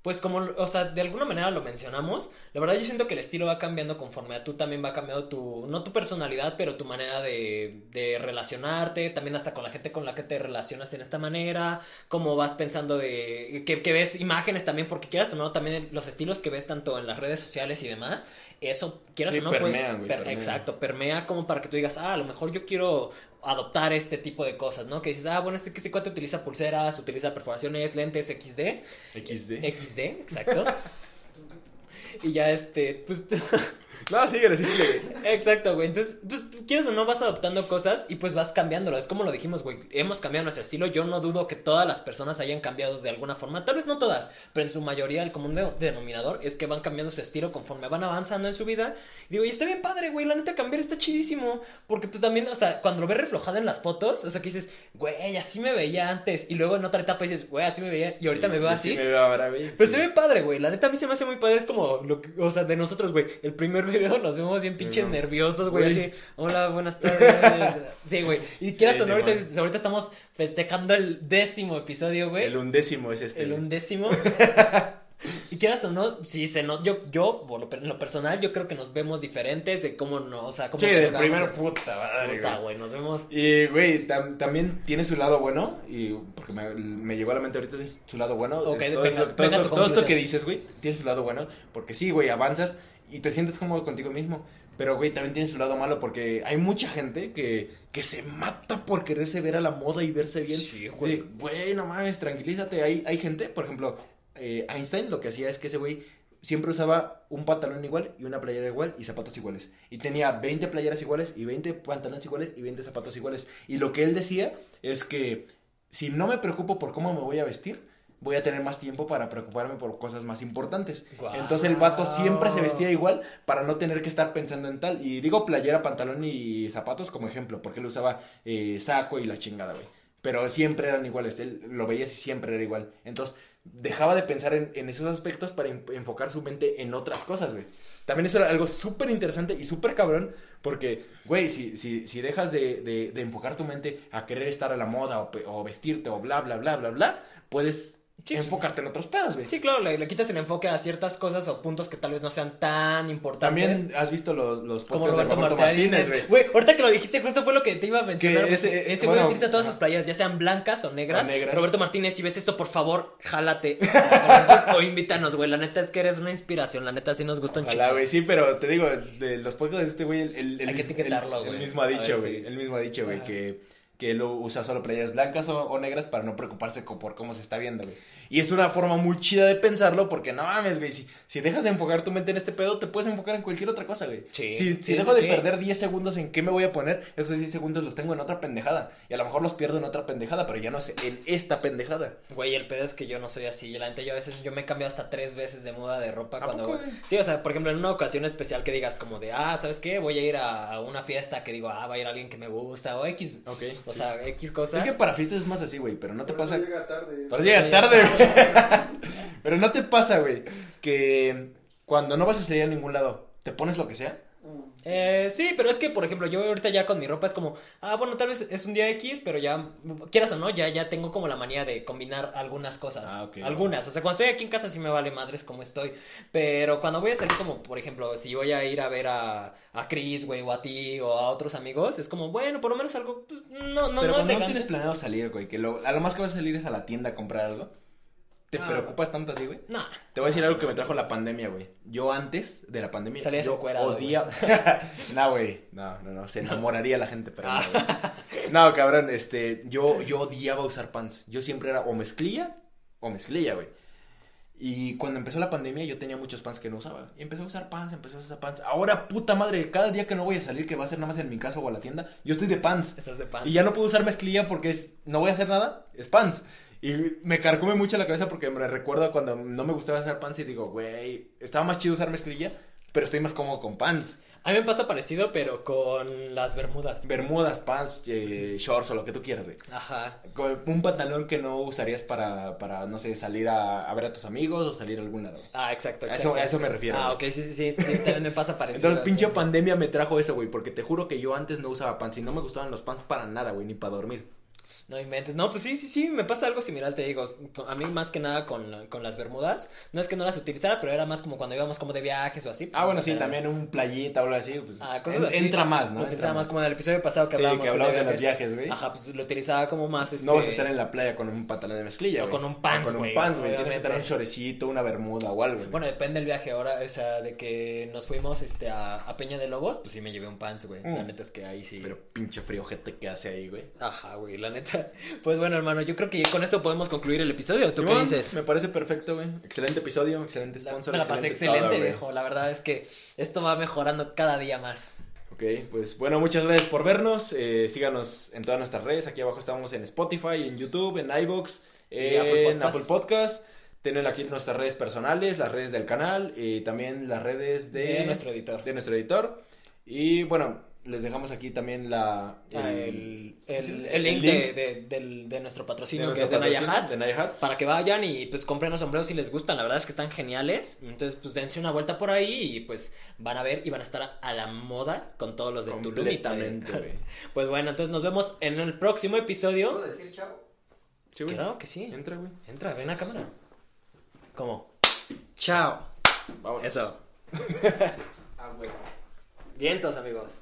S1: Pues como, o sea, de alguna manera lo mencionamos, la verdad yo siento que el estilo va cambiando conforme a tú también va cambiando tu, no tu personalidad, pero tu manera de, de relacionarte, también hasta con la gente con la que te relacionas en esta manera, cómo vas pensando de, que, que ves imágenes también, porque quieras o no, también los estilos que ves tanto en las redes sociales y demás, eso, quieras
S2: Sí,
S1: o no, puede- exacto, permea como para que tú digas, ah, a lo mejor yo quiero adoptar este tipo de cosas, ¿no? Que dices, ah, bueno, este que cuate utiliza pulseras, utiliza perforaciones, lentes, XD,
S2: XD.
S1: XD, exacto. *laughs* y ya este, pues *laughs*
S2: No, síguele, síguele.
S1: Exacto, güey. Entonces, pues, quieres o no, vas adoptando cosas y pues vas cambiándolo. Es como lo dijimos, güey. Hemos cambiado nuestro estilo. Yo no dudo que todas las personas hayan cambiado de alguna forma. Tal vez no todas, pero en su mayoría el común de- denominador es que van cambiando su estilo conforme van avanzando en su vida. Y digo, y está bien padre, güey. La neta, cambiar está chidísimo. Porque pues también, o sea, cuando lo ves reflejado en las fotos, o sea, que dices, güey, así me veía antes. Y luego en otra etapa dices, güey, así me veía. Y ahorita
S2: Sí,
S1: me veo así.
S2: Sí, me veo ahora, güey.
S1: Pero
S2: sí.
S1: se ve padre, güey. La neta a mí se me hace muy padre. Es como, lo que- o sea, de nosotros, güey. El primer video nos vemos bien pinches
S2: No.
S1: nerviosos, güey. Así, hola, buenas tardes. *laughs* sí, güey. Y quieras
S2: Sí,
S1: o no, ahorita, estamos festejando el décimo episodio, güey.
S2: El undécimo es este.
S1: El undécimo. *laughs* Y quieras o no, sí se no, yo, yo, por lo, en lo personal, yo creo que nos vemos diferentes de cómo no, o sea, cómo
S2: Sí, del primer puta madre,
S1: Puta,
S2: güey.
S1: nos vemos.
S2: Y, güey, tam- también tiene su lado bueno, y porque me, me llegó a la mente ahorita su lado bueno.
S1: Ok,
S2: todo,
S1: venga,
S2: esto, todo
S1: venga
S2: todo esto que dices, güey, tiene su lado bueno, porque sí, güey, avanzas y te sientes cómodo contigo mismo. Pero, güey, también tiene su lado malo porque hay mucha gente que, que se mata por quererse ver a la moda y verse bien.
S1: Sí, güey.
S2: De, Güey, no mames, tranquilízate. Hay, hay gente, por ejemplo, eh, Einstein lo que hacía es que ese güey siempre usaba un pantalón igual y una playera igual y zapatos iguales. Y tenía 20 playeras iguales y 20 pantalones iguales y 20 zapatos iguales. Y lo que él decía es que si no me preocupo por cómo me voy a vestir, voy a tener más tiempo para preocuparme por cosas más importantes. Entonces el vato siempre se vestía igual para no tener que estar pensando en tal. Y digo playera, pantalón y zapatos como ejemplo, porque él usaba eh, saco y la chingada, güey. Pero siempre eran iguales, él lo veías y siempre era igual. Entonces dejaba de pensar en, en esos aspectos para en- enfocar su mente en otras cosas, güey. También eso era algo súper interesante y súper cabrón, porque, güey, si, si, si dejas de, de- de enfocar tu mente a querer estar a la moda o, o vestirte o bla, bla, bla, bla, bla, puedes
S1: Sí.
S2: enfocarte en otros pedos, güey.
S1: Sí, claro, le, le quitas el enfoque a ciertas cosas o puntos que tal vez no sean tan importantes.
S2: También has visto los, los
S1: como
S2: podcasts
S1: Roberto,
S2: de Roberto
S1: Martínez,
S2: güey.
S1: güey. Ahorita que lo dijiste, justo fue lo que te iba a mencionar.
S2: Que
S1: güey,
S2: ese-
S1: que ese güey
S2: bueno,
S1: utiliza todas sus playas, ya sean blancas o negras.
S2: O negras.
S1: Roberto Martínez, si ves esto, por favor, jálate. *laughs* o invítanos, güey. La neta es que eres una inspiración. La neta sí nos gusta un
S2: Ojalá,
S1: chingo.
S2: güey, sí, pero te digo, de los podcasts de este güey, el, el, el
S1: Hay que
S2: mismo- el-
S1: güey.
S2: El mismo ha
S1: ver,
S2: dicho, güey.
S1: sí.
S2: El mismo ha dicho, güey, que, que él usa solo playeras blancas o, o negras para no preocuparse por cómo se está viendo. Y es una forma muy chida de pensarlo porque no mames, güey. Si, si dejas de enfocar tu mente en este pedo, te puedes enfocar en cualquier otra cosa, güey.
S1: Sí,
S2: si
S1: sí,
S2: dejo
S1: sí,
S2: de
S1: sí.
S2: perder 10 segundos en qué me voy a poner, esos 10 segundos los tengo en otra pendejada. Y a lo mejor los pierdo en otra pendejada, pero ya no sé, en esta pendejada.
S1: Güey, el pedo es que yo no soy así. La neta, yo a veces yo me he cambiado hasta tres veces de muda de ropa
S2: ¿A
S1: cuando.
S2: poco?
S1: Sí, o sea, por ejemplo, en una ocasión especial que digas como de, ah, ¿sabes qué? Voy a ir a, una fiesta que digo, ah, va a ir alguien que me gusta o X.
S2: Ok.
S1: O
S2: sí.
S1: sea, X cosa.
S2: es que para fiestas es más así, güey, pero no te
S3: Por
S2: pasa.
S3: llega tarde.
S2: Pero llega tarde, güey. *laughs* Pero no te pasa, güey, que cuando no vas a salir a ningún lado, te pones lo que sea.
S1: Eh, sí, pero es que, por ejemplo, yo ahorita ya con mi ropa es como, ah, bueno, tal vez es un día X, pero ya, quieras o no, ya, ya tengo como la manía de combinar algunas cosas.
S2: Ah, ok.
S1: Algunas. O sea, cuando estoy aquí en casa sí me vale madres como estoy. Pero cuando voy a salir como, por ejemplo, si voy a ir a ver a, a Chris, güey, o a ti, o a otros amigos, es como, bueno, por lo menos algo, pues, no, no,
S2: pero
S1: no
S2: no tienes planeado salir, güey, que lo, a lo más que vas a salir es a la tienda a comprar algo, ¿te
S1: Ah.
S2: preocupas tanto así, güey?
S1: Nah.
S2: Te voy a decir algo que me trajo la pandemia, güey. Yo antes de la pandemia,
S1: Salías
S2: yo
S1: encuerado,
S2: odia... *laughs* no, güey, no, no, no, se enamoraría la gente, pero no,
S1: Ah.
S2: güey. No, cabrón, este, yo, yo odiaba usar pants. Yo siempre era o mezclilla o mezclilla, güey. Y cuando empezó la pandemia yo tenía muchos pants que no usaba. Y empecé a usar pants, empecé a usar pants. Ahora, puta madre, cada día que no voy a salir, que va a ser nada más en mi casa o a la tienda, yo estoy de pants.
S1: Estás de pan.
S2: Y ya no puedo usar mezclilla porque es, no voy a hacer nada, es pants. Y me carcome mucho la cabeza porque me recuerdo cuando no me gustaba usar pants y digo, güey, estaba más chido usar mezclilla, pero estoy más cómodo con pants.
S1: A mí me pasa parecido, pero con las bermudas.
S2: Bermudas, pants, eh, shorts o lo que tú quieras, güey.
S1: Ajá.
S2: Con Un pantalón que no usarías para, para no sé, salir a, a ver a tus amigos o salir a algún lado.
S1: Ah, exacto.
S2: A eso- a eso me refiero,
S1: Ah,
S2: güey.
S1: ok, sí, sí, sí, sí, también me pasa parecido.
S2: Entonces, pinche pandemia me trajo eso, güey, porque te juro que yo antes no usaba pants y no me gustaban los pants para nada, güey, ni para dormir.
S1: No inventes. No, pues sí, sí, sí, me pasa algo similar, te digo. A mí más que nada con, con las bermudas. No es que no las utilizara, pero era más como cuando íbamos como de viajes o así.
S2: Ah, bueno, sí,
S1: Era-
S2: también un playita o algo así, pues
S1: Ah, cosas así.
S2: entra más, ¿no?
S1: Lo
S2: Entra
S1: utilizaba más
S2: más.
S1: como en el episodio pasado que
S2: Sí,
S1: hablábamos,
S2: que de los viajes, güey.
S1: Ajá, pues lo utilizaba como más este...
S2: No vas a estar en la playa con un pantalón de mezclilla,
S1: O
S2: güey.
S1: con un pants,
S2: O con
S1: güey,
S2: un pants, güey. Tienes que tener un chorecito, una bermuda o algo, güey.
S1: Bueno, depende del viaje ahora, o sea, de que nos fuimos este, a, a Peña de Lobos, pues sí me llevé un pants, güey. La
S2: Mm.
S1: neta es que ahí sí.
S2: Pero pinche frío gente que hace ahí, güey.
S1: Ajá, güey, la neta. *laughs* Pues bueno, hermano, yo creo que con esto podemos concluir el episodio. ¿Tú qué dices?
S2: Me parece perfecto, güey. Excelente episodio, excelente
S1: La-
S2: sponsor.
S1: me la pasé
S2: excelente
S1: viejo. La verdad es que esto va mejorando cada día más.
S2: Ok, pues bueno, muchas gracias por vernos. Eh, síganos en todas nuestras redes. Aquí abajo estamos en Spotify, en YouTube, en iVoox,
S1: Y Apple
S2: en. Apple Podcast. Tienen aquí nuestras redes personales, las redes del canal y también las redes de,
S1: De nuestro editor.
S2: de nuestro editor. Y bueno, les dejamos aquí también la,
S1: Ah, el, el, link,
S2: el
S1: De,
S2: link
S1: de- del- de nuestro patrocinio,
S2: de
S1: que es de Naya Hats.
S2: de Naya Hats.
S1: Para que vayan y pues compren los sombreros si les gustan. La verdad es que están geniales. Entonces, pues dense una vuelta por ahí y pues van a ver y van a estar a la moda con todos los de Tulum. *laughs* Pues bueno, entonces nos vemos en el próximo episodio.
S3: ¿Puedo decir chavo?
S2: Sí, güey.
S1: Claro que sí.
S2: Entra, güey.
S1: Entra, ven a cámara. ¿Cómo? Chao.
S2: Vamos.
S1: Eso. *laughs*
S2: Ah, güey.
S1: Vientos, amigos.